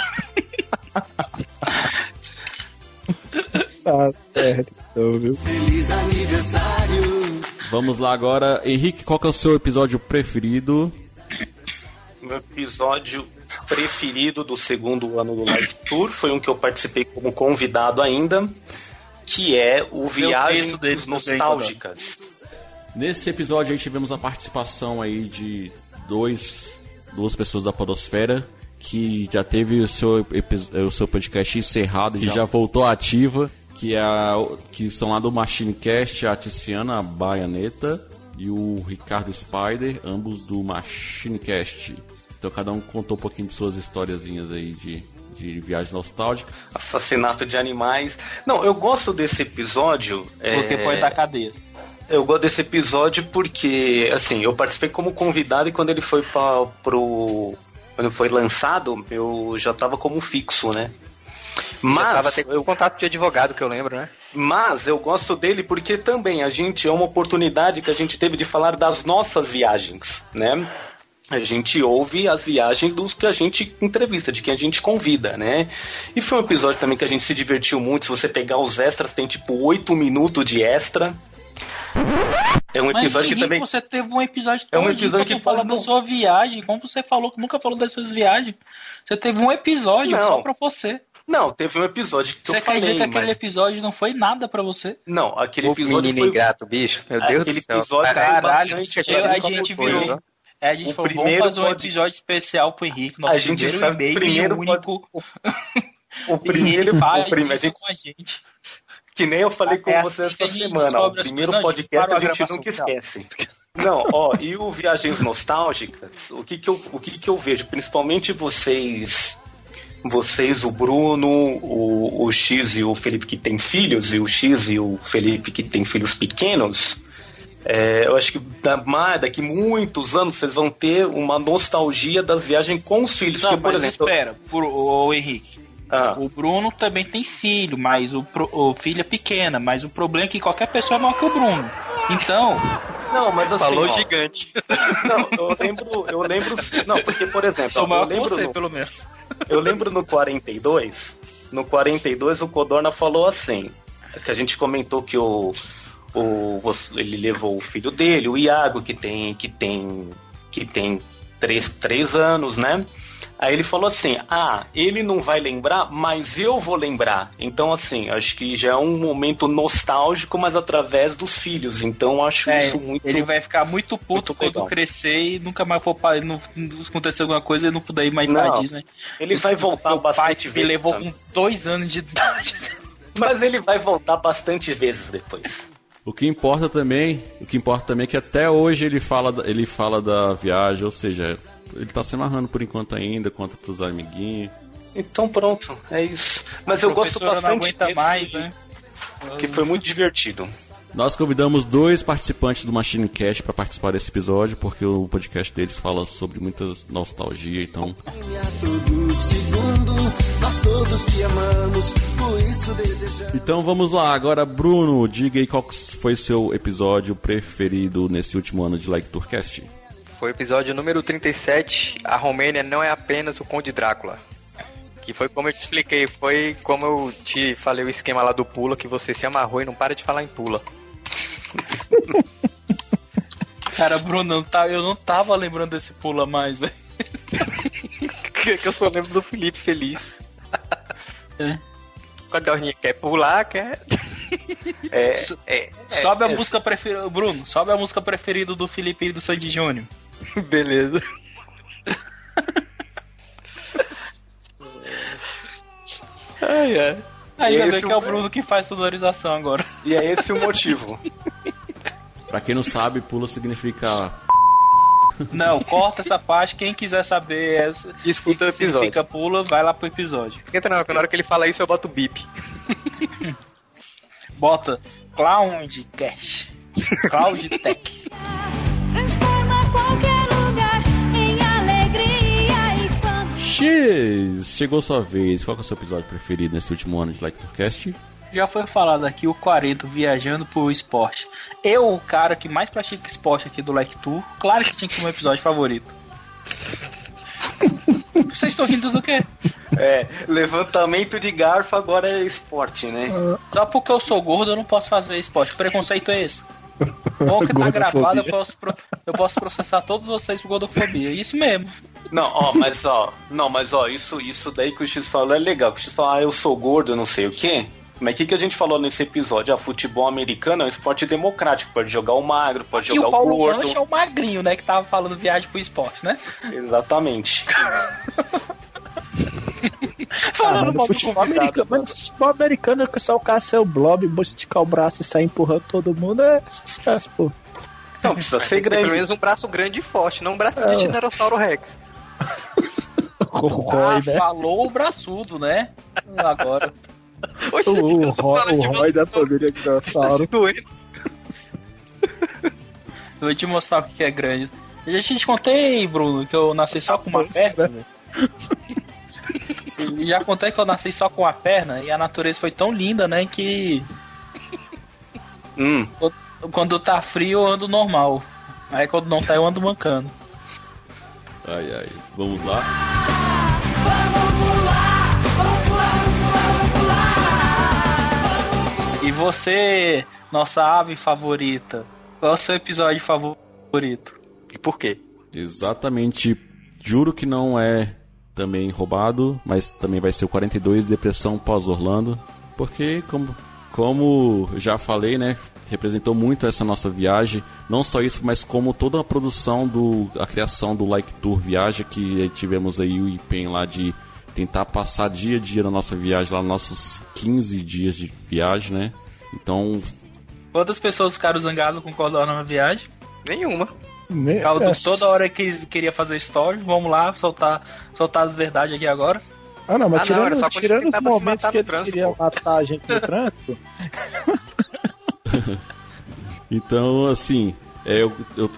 Tá [laughs] certo, então, viu? Feliz aniversário. Vamos lá agora. Henrique, qual que é o seu episódio preferido? Meu episódio preferido do segundo ano do Live Tour foi um que eu participei como convidado ainda, que é o Viagem dos Nostálgicas. Nesse episódio aí tivemos a participação aí de dois, duas pessoas da Podosfera que já teve o seu, o seu podcast encerrado e já voltou ativa, que, é a, que são lá do Machinecast, a Tiziana Baianeta e o Ricardo Spider, ambos do Machinecast. Então cada um contou um pouquinho de suas historiazinhas aí de, de viagem nostálgica. Assassinato de animais. Não, eu gosto desse episódio. Porque é, pode dar cadeia. Eu gosto desse episódio porque, assim, eu participei como convidado e quando ele foi pra, pro. Quando foi lançado, eu já tava como fixo, né? Mas Mas tava eu, contato de advogado que eu lembro, né? mas eu gosto dele porque também a gente é uma oportunidade que a gente teve de falar das nossas viagens, né? A gente ouve as viagens dos que a gente entrevista, de quem a gente convida, né? E foi um episódio também que a gente se divertiu muito. Se você pegar os extras, tem tipo oito minutos de extra. É um Mas, episódio que Henrique, também. você teve um episódio É um episódio que falar faz da sua viagem. Como você falou que nunca falou das suas viagens. Você teve um episódio Não. só pra você. Não, teve um episódio que Você eu falei, acredita que aquele mas... episódio não foi nada pra você? Não, aquele O episódio menino foi... ingrato, bicho. Meu Deus Aquele do céu. episódio Caralho, Caralho, bastante, eu- aquele a gente foi, virou. É, a gente O falou, vamos fazer um pode- episódio especial pro Henrique, nosso A gente primeiro e-mail primeiro o único. O [laughs] primeiro, faz o primeiro, a gente, com a gente. que nem eu falei com É você assim a essa semana. O as primeiro. Não, podcast a a gente gravação, nunca esquece. Não, ó, e o Viagens Nostálgicas, o que que eu, o que que eu vejo? Principalmente vocês vocês, o Bruno, o, o X e o Felipe que tem filhos, e o X e o Felipe que tem filhos pequenos, é, eu acho que daqui muitos anos vocês vão ter uma nostalgia da viagem com os filhos. Não, Porque, por mas exemplo, espera, por, o, Henrique. Ah. O Bruno também tem filho, mas o, o filho é pequena, mas o problema é que qualquer pessoa é maior que o Bruno. Então, Não, mas assim. Falou ó, gigante. Não, eu lembro, eu lembro. Não, porque, por exemplo, sou maior eu que lembro você, no- pelo menos. Eu lembro no 42, no 42 o Codorna falou assim, que a gente comentou que o, o ele levou o filho dele, o Iago, que tem que tem que tem três, três anos, né? Aí ele falou assim: Ah, ele não vai lembrar, mas eu vou lembrar. Então, assim, acho que já é um momento nostálgico, mas através dos filhos. Então, acho É, isso muito. ele vai ficar muito puto muito quando legal. crescer e nunca mais for para não, não acontecer alguma coisa e não puder ir mais Não, pra Disney. ele vai voltar pai bastante me vezes. levou também. com dois anos de idade. [laughs] Mas ele vai voltar bastante vezes depois. O que importa também, o que importa também é que até hoje ele fala, da- ele fala da viagem, ou seja, ele tá se amarrando por enquanto ainda, conta pros amiguinhos. Então pronto, é isso. Mas eu gosto bastante desse, mais, né? que foi muito divertido. Nós convidamos dois participantes do Machine Cast para participar desse episódio, porque o podcast deles fala sobre muita nostalgia, então A nós todos te amamos, por isso desejamos. Então vamos lá, agora Bruno, diga aí qual foi seu episódio preferido nesse último ano de Like Tourcast. Foi o episódio número 37. A Romênia não é apenas o Conde Drácula. Que foi como eu te expliquei, foi como eu te falei o esquema lá do pula, que você se amarrou e não para de falar em pula. [laughs] Cara, Bruno, não tá, eu não tava lembrando desse pula mais, velho. [laughs] que eu só lembro do Felipe feliz. É. Quando a Dorninha quer pular, quer. [laughs] É, é, sobe a é, música preferida. Bruno, sobe a música preferida do Felipe e do Sandy Júnior. [laughs] Beleza. ai, ai. Ainda Esse bem que é o o- Bruno que faz sonorização agora. E é esse o motivo. [laughs] Pra quem não sabe, pula significa Não, corta essa parte. Quem quiser saber essa, Escuta o episódio. significa pula, vai lá pro episódio. Esquenta não, que na hora que ele fala isso eu boto o bip. [laughs] Bota Cloud Cash. Cloud Tech. Transforma qualquer lugar em alegria e quando X! Chegou sua vez. Qual é o seu episódio preferido nesse último ano de Like Tourcast? Já foi falado aqui o 40 viajando pro esporte. Eu, o cara que mais pratica esporte aqui do Like Tour, claro que tinha que ser meu episódio favorito. [laughs] Vocês estão rindo do quê? É, levantamento de garfo agora é esporte, né? Só porque eu sou gordo eu não posso fazer esporte. Preconceito é esse? Bom que tá gravado, eu posso, pro- eu posso processar todos vocês por gordofobia. Isso mesmo. Não, ó, mas ó, não, mas ó, isso, isso daí que o X falou é legal. Que o X falou, ah, eu sou gordo, não sei o quê. Mas o que, que a gente falou nesse episódio? Ah, futebol americano é um esporte democrático. Pode jogar o magro, pode E jogar o Paulo gordo. Mancha é o magrinho, né? Que tava falando viagem pro esporte, né? Exatamente. [laughs] Ah, Falando mas no mal do futebol americano, mas futebol americano é que só o cara ser o blob, esticar o braço e sair empurrando todo mundo é sucesso, pô. Não, precisa ser Tem pelo grande. menos um braço grande e forte, não um braço É. de Dinossauro Rex. [laughs] O Ah, né? falou o braçudo, né? Agora. Oxe, O, o, falando o Roy da família dinossauro. [laughs] doendo. Eu vou te mostrar o que é grande. Eu já te contei, Bruno, que eu nasci só com uma Nossa, perna. já contei que eu nasci só com uma perna e a natureza foi tão linda, né? Que Hum, quando tá frio eu ando normal. Aí quando não tá eu ando mancando. Ai, ai. Vamos lá. E você, nossa ave favorita, qual é o seu episódio favorito? E por quê? Exatamente. Juro que não é também roubado, mas também vai ser o 42 Depressão pós-Orlando. Porque, como, como já falei, né? Representou muito essa nossa viagem. Não só isso, mas como toda a produção do. a criação do Like Tour Viagem, que tivemos aí o empenho lá de tentar passar dia a dia na nossa viagem, lá nossos 15 dias de viagem, né? Então, Quantas pessoas ficaram zangadas com o Cordona na viagem? Nenhuma. Ne- Caldo é, toda hora que eles queria fazer story, vamos lá, soltar, soltar as verdades aqui agora. Ah, não, mas Ah, não, tirando, só quando ele tirando os momentos matar que no ele trânsito, queria pô. matar a gente no [laughs] trânsito, Então, assim, é, eu, eu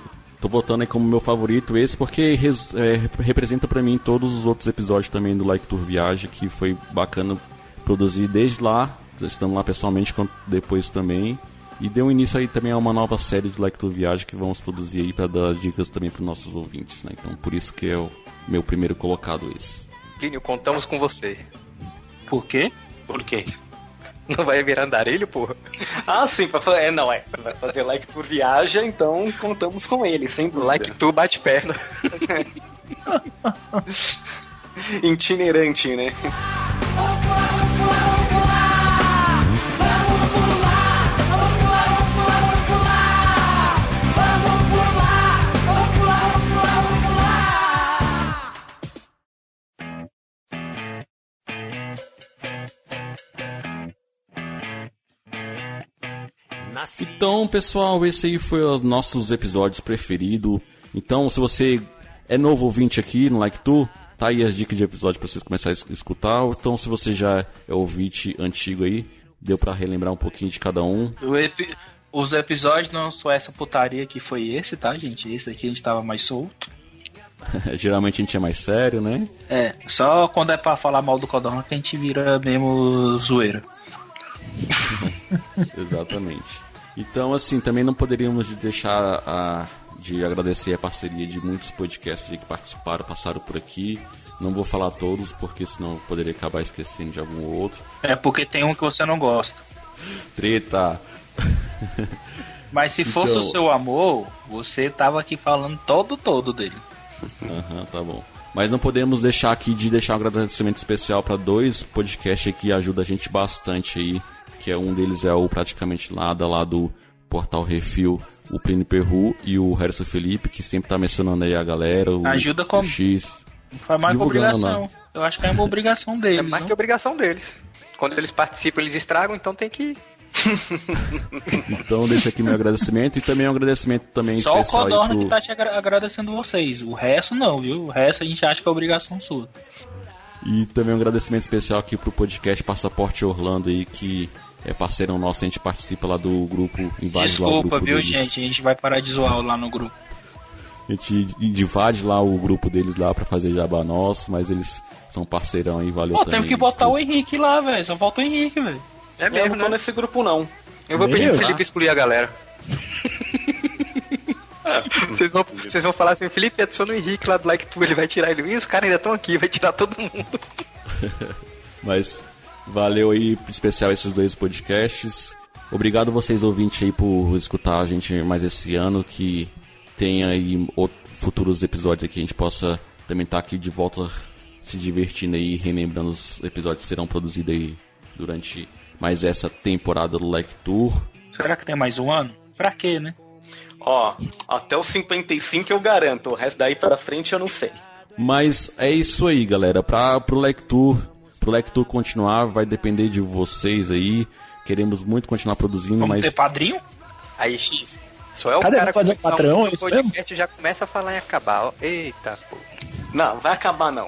tô botando aí como meu favorito esse porque res- é, representa pra mim todos os outros episódios também do Like Tour Viagem, que foi bacana produzir desde lá, estando lá pessoalmente, depois também. E deu início aí também a uma nova série de Like Tour Viagem que vamos produzir aí pra dar dicas também pros nossos ouvintes, né? Então, por isso que é o meu primeiro colocado esse. Plínio, contamos com você. Por quê? Por quê? [laughs] Não vai virar andarilho, porra? Ah, sim, pra fazer. É, não, é. Vai fazer like tour viaja, então contamos com ele, sem dúvida. Like tu bate perna. [laughs] Itinerante, né? [laughs] Então, pessoal, esse aí foi os nossos episódios preferidos. Então, se você é novo ouvinte aqui no Like Tu, tá aí as dicas de episódio pra vocês começarem a es- escutar. Ou Então, se você já é ouvinte antigo aí, deu pra relembrar um pouquinho de cada um. Epi- Os episódios não são essa putaria que foi esse, tá, gente? Esse aqui a gente tava mais solto. [laughs] Geralmente a gente é mais sério, né? É, só quando é pra falar mal do Codorna que a gente vira mesmo zoeira. [laughs] Exatamente. Então, assim, também não poderíamos de deixar a, de agradecer a parceria de muitos podcasts que participaram, passaram por aqui. Não vou falar todos, porque senão eu poderia acabar esquecendo de algum outro. É porque tem um que você não gosta. Treta! [laughs] Mas se fosse Então- o seu amor, você tava aqui falando todo todo dele. [laughs] Aham, tá bom. Mas não podemos deixar aqui de deixar um agradecimento especial para dois podcasts que ajudam a gente bastante aí. Que é um deles é o Praticamente Nada, lá do Portal Refil, o Plínio Perru e o Harrison Felipe, que sempre tá mencionando aí a galera. O, Ajuda o como? X. Faz mais que obrigação. né? Eu acho que é uma obrigação deles. É mais não? que obrigação deles. Quando eles participam, eles estragam, então tem que. [laughs] Então deixa aqui meu agradecimento e também um agradecimento também Só o especial aí Codorna pro... que tá te agra- agradecendo vocês. O resto não, viu? O resto a gente acha que é obrigação sua. E também um agradecimento especial aqui pro podcast Passaporte Orlando aí, que é parceirão nosso, a gente participa lá do grupo, invade lá o Desculpa, grupo viu, deles. gente? A gente vai parar de zoar lá no grupo. A gente invade lá o grupo deles lá pra fazer jabá nosso, mas eles são parceirão aí, valeu Pô, temos que botar o Henrique lá, velho. Só falta o Henrique, velho. É Eu mesmo, não tô né? nesse grupo, não. Eu vou pedir Meu, pro Felipe excluir a galera. [laughs] Vocês vão, vocês vão falar assim, Felipe, adiciona o Henrique lá do Like Tu, ele vai tirar ele. Ih, os caras ainda estão aqui, vai tirar todo mundo. [laughs] Mas valeu aí, especial esses dois podcasts. Obrigado vocês ouvintes aí por escutar a gente mais esse ano, que tenha aí outros futuros episódios que a gente possa também estar aqui de volta se divertindo aí, relembrando os episódios que serão produzidos aí durante mais essa temporada do Like Tour. Será que tem mais um ano? Pra quê, né? Ó, até os 55 eu garanto, o resto daí pra frente eu não sei. Mas é isso aí, galera. Pra, pro Lectur, pro Lectur continuar, vai depender de vocês aí. Queremos muito continuar produzindo, Vamos mas ter padrinho? Aí, X. Só é o Cadê? cara fazer patrão, um é isso podcast já começa a falar em acabar. ó. Eita, pô. Não, vai acabar não.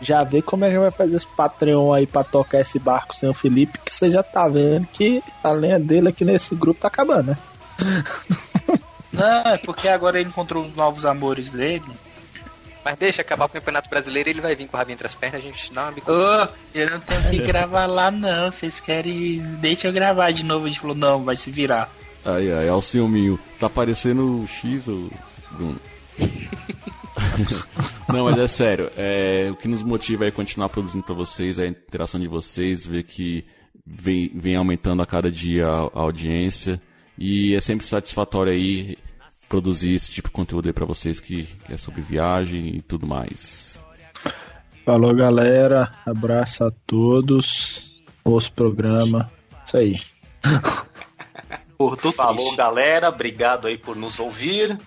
já vê como é que vai fazer esse Patreon aí pra tocar esse barco sem o Felipe, que você já tá vendo que a lenha dele aqui nesse grupo tá acabando, né? [laughs] Não, é porque agora ele encontrou os novos amores dele. Mas deixa acabar o Campeonato Brasileiro, ele vai vir com o rabinho entre as pernas, a gente dá uma bicuda. Ô, eu não tenho que gravar lá não. Vocês querem. Deixa eu gravar de novo. A gente falou, não, vai se virar. Ai, ai, é o ciúminho. Tá parecendo o X ou Bruno? [laughs] Não, mas é sério. É, o que nos motiva é continuar produzindo pra vocês, é a interação de vocês, ver que vem, vem aumentando a cada dia a, a audiência. E é sempre satisfatório aí produzir esse tipo de conteúdo aí pra vocês que, que é sobre viagem e tudo mais. Falou, galera. Abraço a todos. Ouço o programa. Isso aí. [laughs] Falou, galera. Obrigado aí por nos ouvir.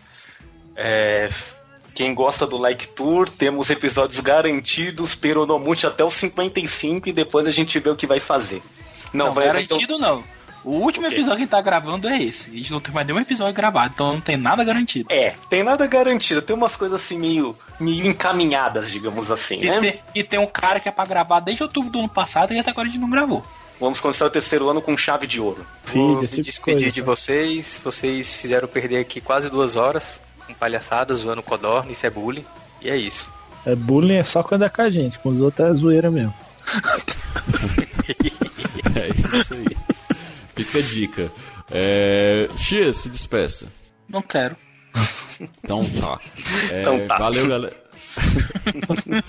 É, quem gosta do Like Tour, temos episódios garantidos, peronomute até os 55 e depois a gente vê o que vai fazer. Não, Não, vai garantido não. O último O quê? episódio que a gente tá gravando é esse. A gente não tem mais nenhum episódio gravado, então não tem nada garantido. É, tem nada garantido. Tem umas coisas assim meio, meio encaminhadas, digamos assim, E, né? tem, e tem um cara que é pra gravar desde outubro do ano passado e até agora a gente não gravou. Vamos começar o terceiro ano com chave de ouro. Vou me tipo de despedir coisa. de vocês. Vocês fizeram perder aqui quase duas horas com palhaçadas, zoando codorna, isso é bullying. E é isso. É bullying é só quando é com a gente, com os outros é zoeira mesmo. [laughs] [laughs] É isso aí. Fica a dica. É... X, se despeça. Não quero. Então tá. [laughs] É, Então tá. Valeu, galera. [laughs]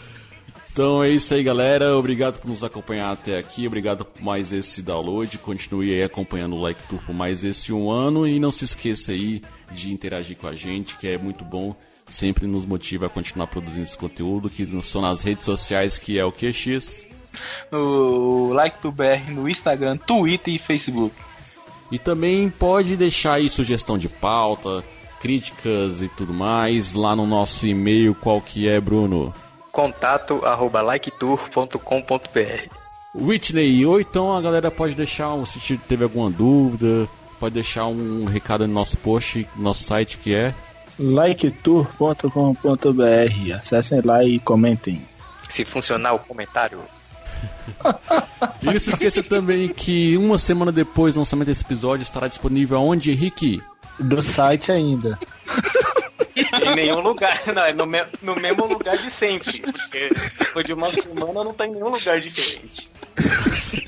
então é isso aí, galera. Obrigado por nos acompanhar até aqui. Obrigado por mais esse download. Continue aí acompanhando o Like Tour por mais esse um ano. E não se esqueça aí de interagir com a gente, que é muito bom. Sempre nos motiva a continuar produzindo esse conteúdo, que são nas redes sociais, que é o QX. No Like to BR no Instagram, Twitter e Facebook. E também pode deixar aí sugestão de pauta, críticas e tudo mais lá no nosso e-mail, qual que é, Bruno? Contato arroba liketour.com.br Whitney, ou então a galera pode deixar, um- se teve alguma dúvida, pode deixar um recado no nosso post, no nosso site que é. liketour.com.br Acessem lá e comentem. Se funcionar o comentário, E [laughs] não se esqueça também que uma semana depois do lançamento desse episódio estará disponível aonde, Henrique? Do site ainda. Em nenhum lugar, [laughs] não, é no, me- no mesmo lugar de sempre. Porque depois de uma semana não tá em nenhum lugar diferente.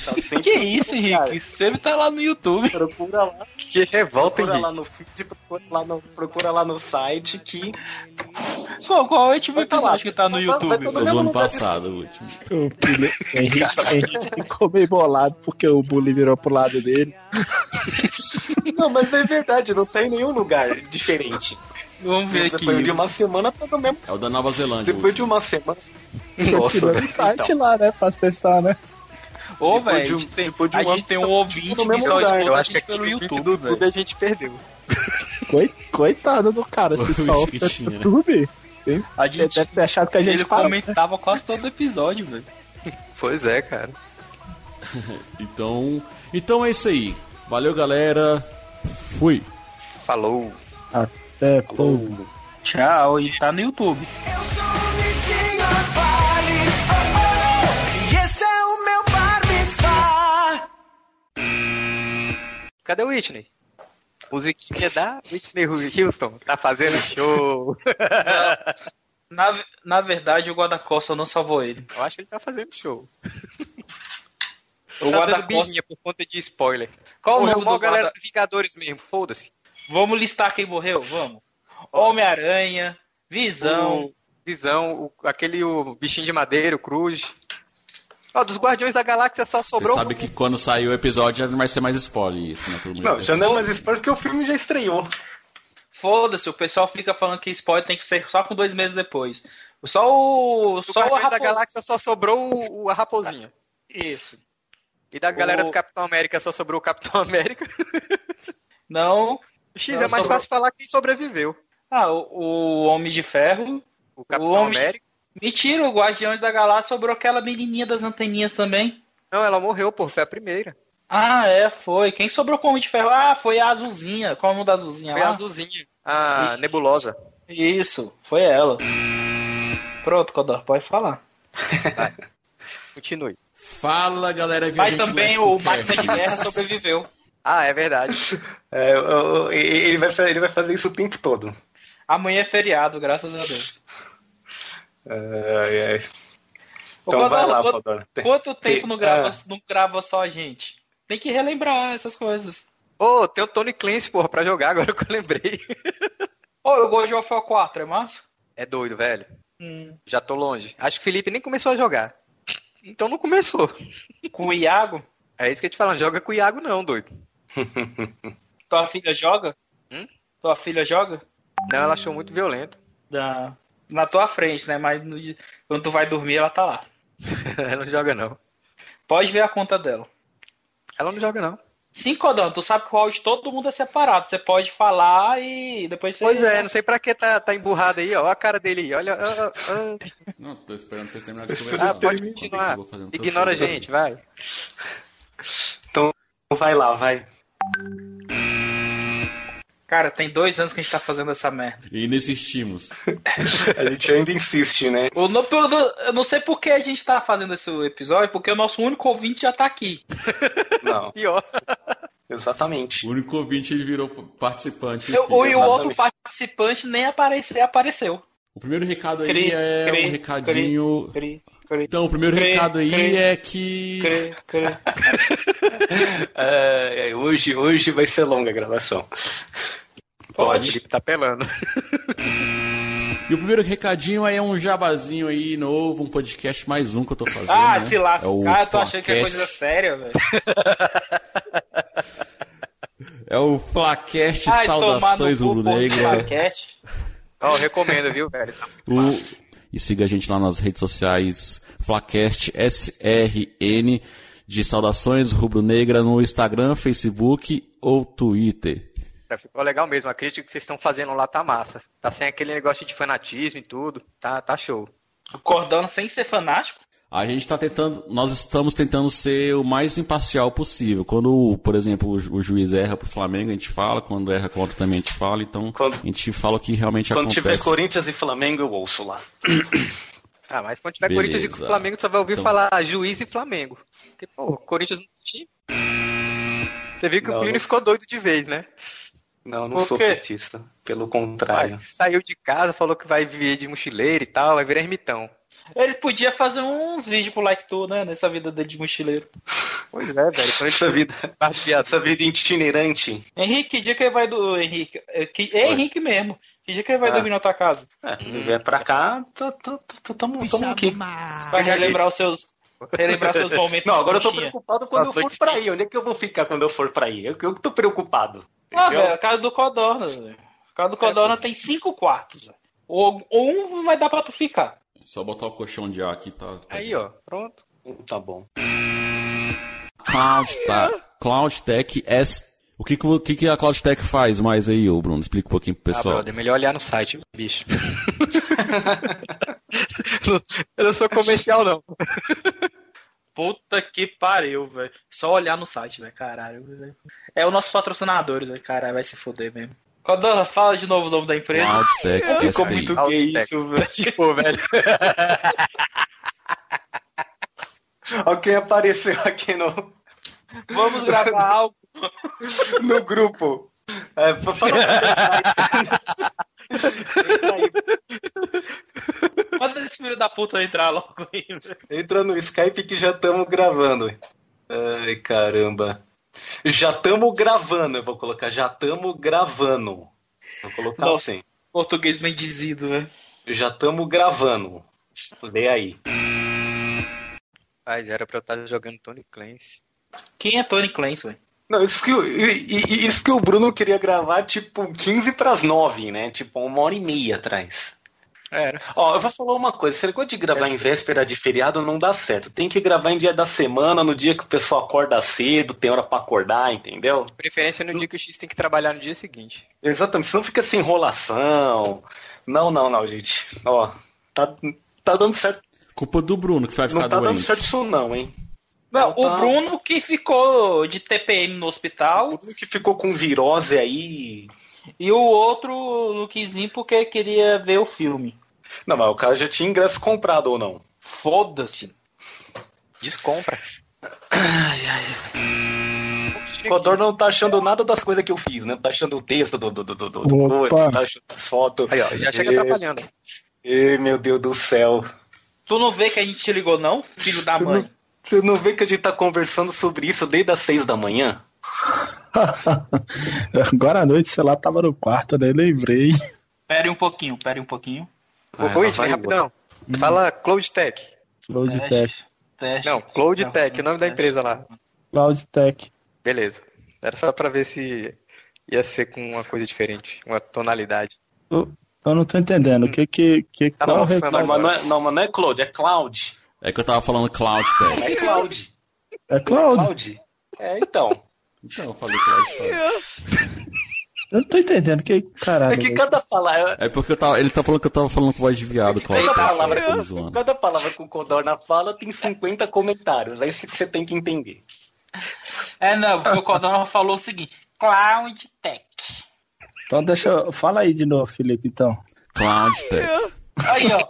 Tá Que no isso, lugar. Henrique? Sempre tá lá no YouTube. Procura lá, que revolta, procura Henrique. lá no feed, procura lá no, procura lá no site que. Qual, qual é o último Vai tá lá. episódio que tá no Vai- vai YouTube? todo Do ano passado, o último. O Henrique, Henrique ficou meio bolado porque o bully virou pro lado dele. Não, mas é verdade, não tá em nenhum lugar diferente. Vamos ver aqui. Depois de uma semana tá no mesmo. É o da Nova Zelândia. o Depois de uma semana. Continua no site lá, né? Pra acessar, né? Ô, Depois velho, de a um- gente tem, depois de a um gente ano, tem um tá ouvinte que só lugar. escuta Eu a acho que gente aqui pelo no YouTube, YouTube velho. tudo a gente perdeu. Coi- Coitado do cara, [laughs] se O só tinha, né? YouTube. A Ele gente, deve ter achado que a gente ele parou, né? comentava quase todo episódio, velho. Pois é, cara. [laughs] Então, então é isso aí. Valeu, galera. Fui. Falou. Até, povo. Tchau, e tá no YouTube. Eu sou Vale, oh, oh, e esse é o meu bar mitzvah. Cadê o Whitney? Musiquinha da Whitney Houston. Tá fazendo show. [laughs] Na, na verdade, o guarda-costa não salvou ele. Eu acho que ele tá fazendo show. O tá dando guarda-costa. por conta de spoiler. Qual o Morreu nome do galera guarda... Vingadores mesmo, foda-se. Vamos listar quem morreu? Vamos. Homem-Aranha, Visão. O Visão, o- aquele o bichinho de madeira, o Cruz. Ó, dos Guardiões da Galáxia só Você sobrou. sabe que quando sair o episódio já não vai ser mais spoiler isso, né? Não, já não é mais spoiler porque o filme já estreou. Foda-se, o pessoal fica falando que spoiler tem que ser só com dois meses depois. Só o. Do Só o Guardiões da Rapo... Galáxia só sobrou o, o- a raposinha. Isso. E da galera O- do Capitão América só sobrou o Capitão [laughs] América. Não. O X Não, é mais sobrou- fácil falar quem sobreviveu. Ah, o, o Homem de Ferro. O Capitão Homem- América. Mentira, o Guardiões da Galáxia sobrou aquela menininha das anteninhas também. Não, ela morreu, pô, foi a primeira. Ah, é, foi. Quem sobrou com o Homem de Ferro? Ah, foi a Azulzinha. Qual é o nome da Azulzinha Foi a lá? azulzinha. A nebulosa. Isso, foi ela. Pronto, Codor, pode falar. Continue. Fala, galera. Mas também o. Máquina de Guerra sobreviveu. Ah, é verdade. [laughs] É, eu- eu- ele, vai, ele vai fazer isso o tempo todo. Amanhã é feriado, graças a Deus. Ai, ai. Ô, Então vai lá, quanto, Fodora. quanto tempo não grava, Ah. não grava só a gente? Tem que relembrar essas coisas. Ô, tem o Tony Clancy, porra, pra jogar agora que eu lembrei. Ô, eu gosto de Warfare 4, é massa? É doido, velho. Hum. Já tô longe. Acho que o Felipe nem começou a jogar. Então não começou. Com o Iago? É isso que eu te falando. Joga com o Iago não, doido. [laughs] Tua filha joga? Hum? Tua filha joga? Não, ela achou muito violento. Da... Na tua frente, né? Mas no quando tu vai dormir, ela tá lá. [laughs] ela não joga não. Pode ver a conta dela. Ela não joga não. Sim, Codão, tu sabe que o áudio todo mundo é separado. Você pode falar e depois você. Pois é, não sei pra que tá, tá emburrado aí, ó. Olha a cara dele aí. Olha. Não, tô esperando vocês terminarem de ah. conversar. Ah, pode continuar. Ignora a gente, vai. Então vai lá, vai. Cara, tem dois anos que a gente tá fazendo essa merda. E insistimos. [laughs] A gente ainda insiste, né? Eu não, eu não sei por que a gente tá fazendo esse episódio, porque o nosso único ouvinte já tá aqui. [laughs] Não, Pior. exatamente. O único ouvinte ele virou participante. Eu- e o outro participante nem apareceu, apareceu. O primeiro recado aí Cri, é cri, um recadinho. Cri, cri, Então, o primeiro cri, recado aí cri, é que. cri, cri. [laughs] É, hoje, hoje vai ser longa a gravação. O Pode. Felipe tá pelando. E o primeiro recadinho aí é um jabazinho aí novo, um podcast mais um que eu tô fazendo. Ah, né? se lascar, É o eu tô achando que é Flacast. coisa séria, velho. [laughs] É o Flacast Saudações Rubro Negra. plaquete. Ó, recomendo, viu, velho? Tá O- massa. E siga a gente lá nas redes sociais, Flacast SRN, de Saudações Rubro Negra no Instagram, Facebook ou Twitter. Ficou legal mesmo. A crítica que vocês estão fazendo lá tá massa. Tá sem aquele negócio de fanatismo e tudo. Tá, tá show. Acordando sem ser fanático. A gente está tentando, nós estamos tentando ser o mais imparcial possível. Quando, por exemplo, o, ju- o juiz erra pro Flamengo, a gente fala, quando erra contra também a gente fala, então Quando- a gente fala o que realmente Quando acontece. tiver Corinthians e Flamengo, eu ouço lá. [coughs] Ah, mas quando tiver Beleza. Corinthians e Flamengo, tu só vai ouvir Então- falar juiz e Flamengo. Porque, pô, Corinthians não tinha. Você viu que Não, o Plínio não- ficou doido de vez, né? Não, não Por sou petista. Pelo contrário. Pai, saiu de casa, falou que vai viver de mochileiro e tal, vai virar ermitão. Ele podia fazer uns vídeos pro Like Tu, né? Nessa vida dele de mochileiro. Pois é, velho. Ele Essa vida, essa vida itinerante. Henrique, que dia que ele vai do. Henrique. É, que, é Henrique mesmo. Que dia que ele vai Ah. dormir na tua casa? É, vier pra cá, tá, tá, tá, tamo, tamo aqui. Pra relembrar os seus. Relembrar seus momentos. Não, agora eu tô preocupado quando eu for pra aí. Onde é que eu vou ficar quando eu for pra aí? Eu, eu que tô preocupado. Ah, velho, a casa do Codorna, velho. A casa do Codorna tem cinco quartos. velho. Ou, ou um vai dar pra tu ficar. Só botar o colchão de ar aqui, tá? tá Aí, ó, pronto. Tá bom. Cloud, tá. Cloud Tech S. O que, que, que, a Cloud Tech faz mais aí, ô Bruno? Explica um pouquinho pro Ah, pessoal. brother, melhor olhar no site, bicho. [laughs] eu não sou comercial, não. Puta que pariu, velho. Só olhar no site, velho. Caralho, velho. É o nosso patrocinadores, velho. Caralho, vai se foder mesmo. Codorna, fala de novo o nome da empresa. Cloud Tech Ficou muito Tech. isso, velho. [laughs] Tipo, velho. [laughs] Ó quem apareceu aqui no, [laughs] Vamos gravar algo. no grupo. É, fa- fala Entra aí. Manda esse filho da puta entrar logo aí, velho. Entra no Skype que já estamos gravando. Ai, caramba. Já estamos gravando, eu vou colocar. Já estamos gravando. Vou colocar Nossa. assim. Português bem dizido, velho. Já estamos gravando. Lê aí. Ai, já era pra eu estar jogando Tony Clancy. Quem é Tony Clancy, velho? Não, isso que, o- e- e- isso que o Bruno queria gravar, tipo, 15 pras 9, né? Tipo, uma hora e meia atrás. Era. Ó, eu vou falar uma coisa. Esse negócio de gravar em véspera de feriado não dá certo. Tem que gravar em dia da semana, no dia que o pessoal acorda cedo, tem hora pra acordar, entendeu? Preferência no dia que o X tem que trabalhar no dia seguinte. Exatamente, senão fica essa enrolação. Não, não, não, gente. Ó, tá, tá dando certo. Culpa do Bruno que vai ficar Não tá dando doente. certo isso não, hein? Não, Então o tá. Bruno que ficou de TPM no hospital O Bruno que ficou com virose aí. e o outro Luquezinho porque queria ver o filme. Não, mas o cara já tinha ingresso comprado ou não? Foda-se. Descompra. O Codor não tá achando nada das coisas que eu fiz, né? Tá achando o texto do, do, do, do, do coisa, tá achando as fotos. Aí, ó, já chega Ê, atrapalhando. ê, meu Deus do céu. Tu não vê que a gente te ligou, não, filho da mãe? não, você não vê que a gente tá conversando sobre isso desde as seis da manhã? [laughs] Agora à noite, sei lá, tava no quarto, daí lembrei. Pere um pouquinho, pere um pouquinho. Ô, Ah, vai rapidão. Fala Cloud Tech. Cloud Tech. Teste. Não, Cloud Tech, o nome da empresa lá. Cloud Tech. Beleza. Era só pra ver se ia ser com uma coisa diferente, uma tonalidade. Eu, eu não tô entendendo. O que que. que Tá qual resultado- Não, mas não é, não, mas não é Cloud, é Cloud. É que eu tava falando Cloud Tech. É Cloud. É Cloud. Cloud. É, então. Então eu falei Cloud Tech. [laughs] Eu não tô entendendo. Que caralho. É que velho. cada palavra. É porque eu tava, ele tá falando que eu tava falando com voz de viado, Cloud Cada palavra, zoando. cada palavra que o Codorna fala tem 50 comentários. É isso que você tem que entender. É, não, porque o Codorna [laughs] falou o seguinte: Cloud Tech. Então deixa eu. Fala aí de novo, Felipe, então. Cloud Tech. Aí, ó.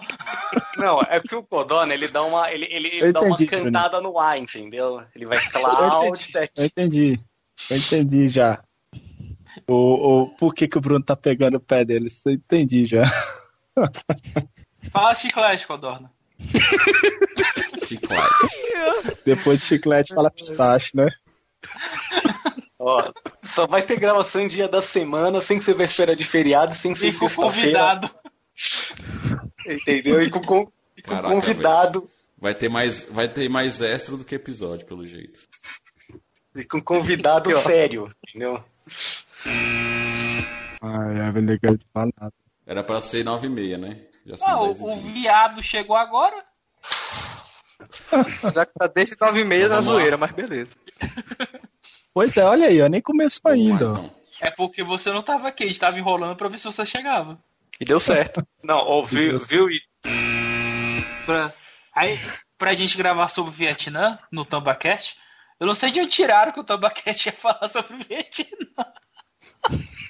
Não, é porque o Codorna, ele dá uma, ele, ele, ele dá uma entendi, cantada no ar, entendeu? Ele vai Eu Cloud entendi. Tech. Eu entendi. Eu entendi já. O, o, por que, que o Bruno tá pegando o pé dele? Isso eu entendi já. [laughs] Fala chiclete, Codorna. [laughs] Chiclete. Depois de chiclete fala pistache, né? Ó, só vai ter gravação em dia da semana, sem ser véspera de feriado, sem ser E com convidado. Entendeu? E com, con- e com Caraca, convidado. Vai ter, mais, vai ter mais extra do que episódio, pelo jeito. E com convidado sério, entendeu? Ai, a legal de falar. Era pra ser 9 e meia, né? Já são Ah, 10 o, o 20. viado chegou agora. Já que tá desde 9 e meia lá. zoeira, mas beleza. Pois é, olha aí, ó, nem começou ainda. ó. então. É porque você não tava aqui, a gente tava enrolando pra ver se você chegava. E deu certo. Não, ó, [laughs] viu, viu? E- Pra, aí, pra gente gravar sobre o Vietnã no Tambacast, eu não sei de onde tiraram que o Tambacast [laughs] ia falar sobre o Vietnã. [laughs]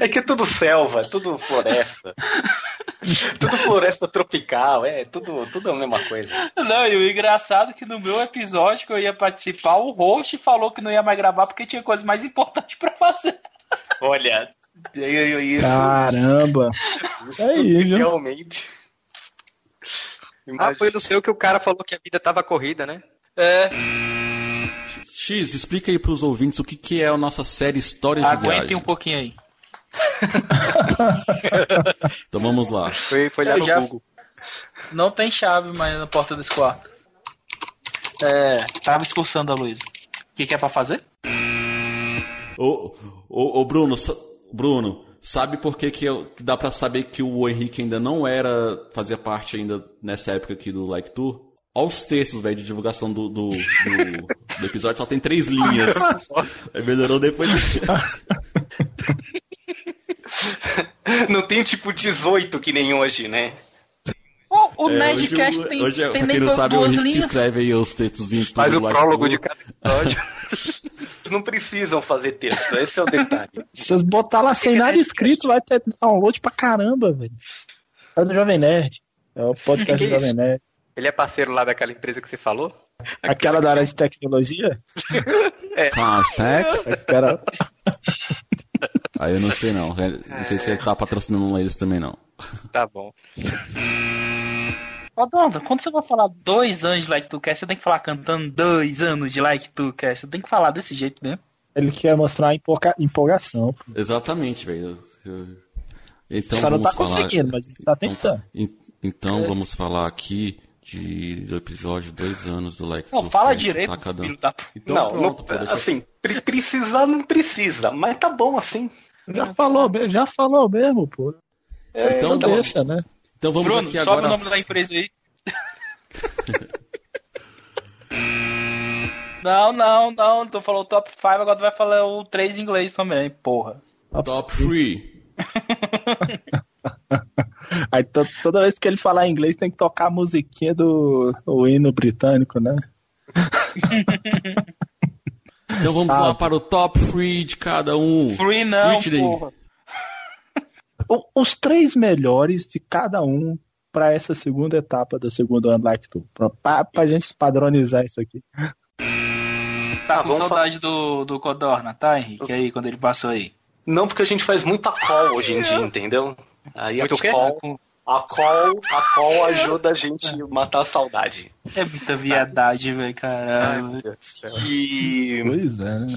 É que é tudo selva, tudo floresta. tudo floresta tropical, é tudo, tudo a mesma coisa. Não, e o engraçado é que no meu episódio que eu ia participar, o host falou que não ia mais gravar porque tinha coisa mais importante pra fazer. Olha, isso, Caramba. isso é aí, viu? realmente. Ah, foi no seu que o cara falou que a vida tava corrida, né? É, X, explica aí pros ouvintes o que, que é a nossa série Histórias de aguentem Viagem. um pouquinho aí. [laughs] Então vamos lá. Foi, foi lá Eu no já- Google. Não tem chave mais na porta desse quarto. É, tava expulsando a Luísa. O que, que é pra fazer? Ô, ô, ô, Bruno, Bruno, sabe por que, que, eu- que dá pra saber que o Henrique ainda não era, fazia parte ainda nessa época aqui do Like Tour? Olha os textos, velho, de divulgação do, do, do- do episódio, só tem três linhas. Aí [laughs] melhorou depois. [laughs] Não tem tipo 18 que nem hoje, né? O, o É, Nerdcast hoje, tem, hoje, tem pra nem quem não sabe, é que linhas. escreve aí os textos em Faz o prólogo de cada episódio. [laughs] Não precisam fazer texto, esse é o detalhe. Se vocês botar lá sem nada escrito, vai ter download pra caramba, velho. É do Jovem Nerd. É o podcast Que do Jovem? Nerd. Ele é parceiro lá daquela empresa que você falou? Aquela da área de tecnologia? [laughs] Fastec? Aquela... Aí eu não sei não. Não sei se ele tá patrocinando eles também não. Tá bom. Ô, Donda, quando você vai falar dois anos de Like to Cast, você tem que falar cantando dois anos de Like to Cast. Você tem que falar desse jeito mesmo. Ele quer mostrar a empolga- empolgação. pô. Exatamente, velho. Então Só não vamos tá falar... conseguindo, mas ele tá tentando. En- Então vamos falar aqui de, do episódio dois anos do Like Não, fala direito, tá cada- filho da. Então não, pronto, não- pô, deixa- assim, pre- precisar não precisa, mas tá bom assim. Já falou, já falou mesmo, pô. É, Então Não tá bom. deixa, né? Então vamos Bruno, aqui sobe agora. o nome da empresa aí. [laughs] não, não, não. Tu falou top 5, agora tu vai falar o 3 em inglês também, porra. Top 3. [laughs] Aí to- toda vez que ele falar inglês tem que tocar a musiquinha do o hino britânico, né? Então vamos Ah. lá para o top 3 de cada um. Free não, os três melhores de cada um pra essa segunda etapa do segundo ano Like Tu. Pra, pra, pra gente padronizar isso aqui. Tá com vamos saudade do, do Codorna, tá, Henrique? Aí, quando ele passou aí. Não, porque a gente faz muita call hoje em dia, [laughs] entendeu? Aí Muito a quê? call, a call, a call ajuda a gente a matar a saudade. É muita viadagem, velho, caralho. Deus do céu. E Pois é, né?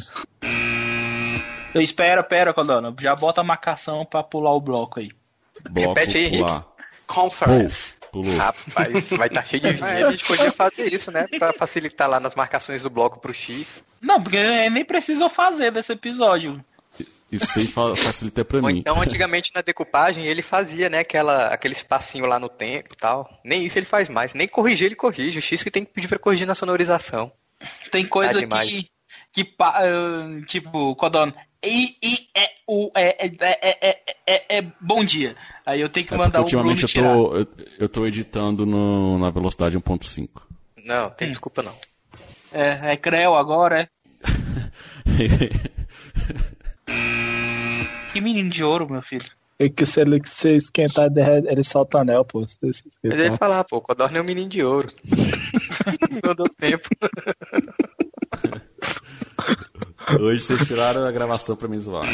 Eu espera, pera, Codorna. Já bota a marcação pra pular o bloco aí. Bloco Repete aí, Henrique. pular. conference. Pulou. Rapaz, vai estar cheio de vinheta. a gente podia fazer isso, né? Pra facilitar lá nas marcações do bloco pro X. Não, porque nem precisa eu fazer desse episódio. Isso aí fa- facilita pra mim. então, antigamente na decupagem, ele fazia, né, aquela, aquele espacinho lá no tempo e tal. Nem isso ele faz mais. Nem corrigir, ele corrige. O X que tem que pedir pra corrigir na sonorização. Tem coisa demais. que. que pa- ah, tipo, Codorna. I, I, é, U, é, é, é, é, é, é, bom dia. Aí eu tenho que É mandar porque o ultimamente eu tirar. tô, eu, eu tô editando no, na velocidade 1.5. Não, tem desculpa não. É, é Creu agora, é. [laughs] Que menino de ouro, meu filho. É que se ele se esquentar, ele solta anel, pô. Mas ele falar, pô, Codorna é um menino de ouro. [laughs] Não deu tempo. Hoje vocês tiraram a gravação pra me zoar.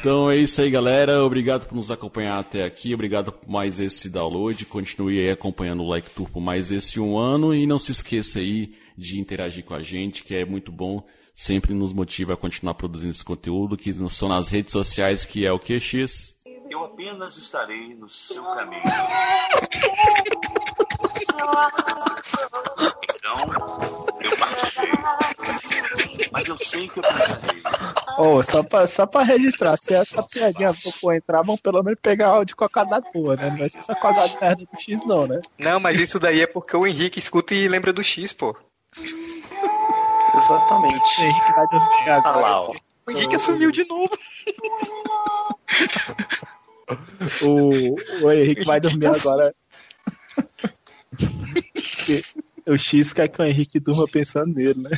Então é isso aí, galera. Obrigado por nos acompanhar até aqui. Obrigado por mais esse download. Continue aí acompanhando o Like Tour por mais esse um ano. E não se esqueça aí de interagir com a gente, que é muito bom. Sempre nos motiva a continuar produzindo esse conteúdo, que são nas redes sociais, que é o QX. Eu apenas estarei no seu caminho. Então, eu partirei. Mas eu sei que eu precisarei. Ô, só, pra, só pra registrar, se essa piadinha for entrar, vão pelo menos pegar áudio com a quadrada boa, né? Não vai ser essa quadrada merda do X, não, né? Não, mas isso daí é porque o Henrique escuta e lembra do X, pô. Exatamente. O Henrique vai dormir Ah agora. lá, ó. O Henrique assumiu de novo. O, o Henrique vai dormir agora. O X quer que o Henrique durma pensando nele, né?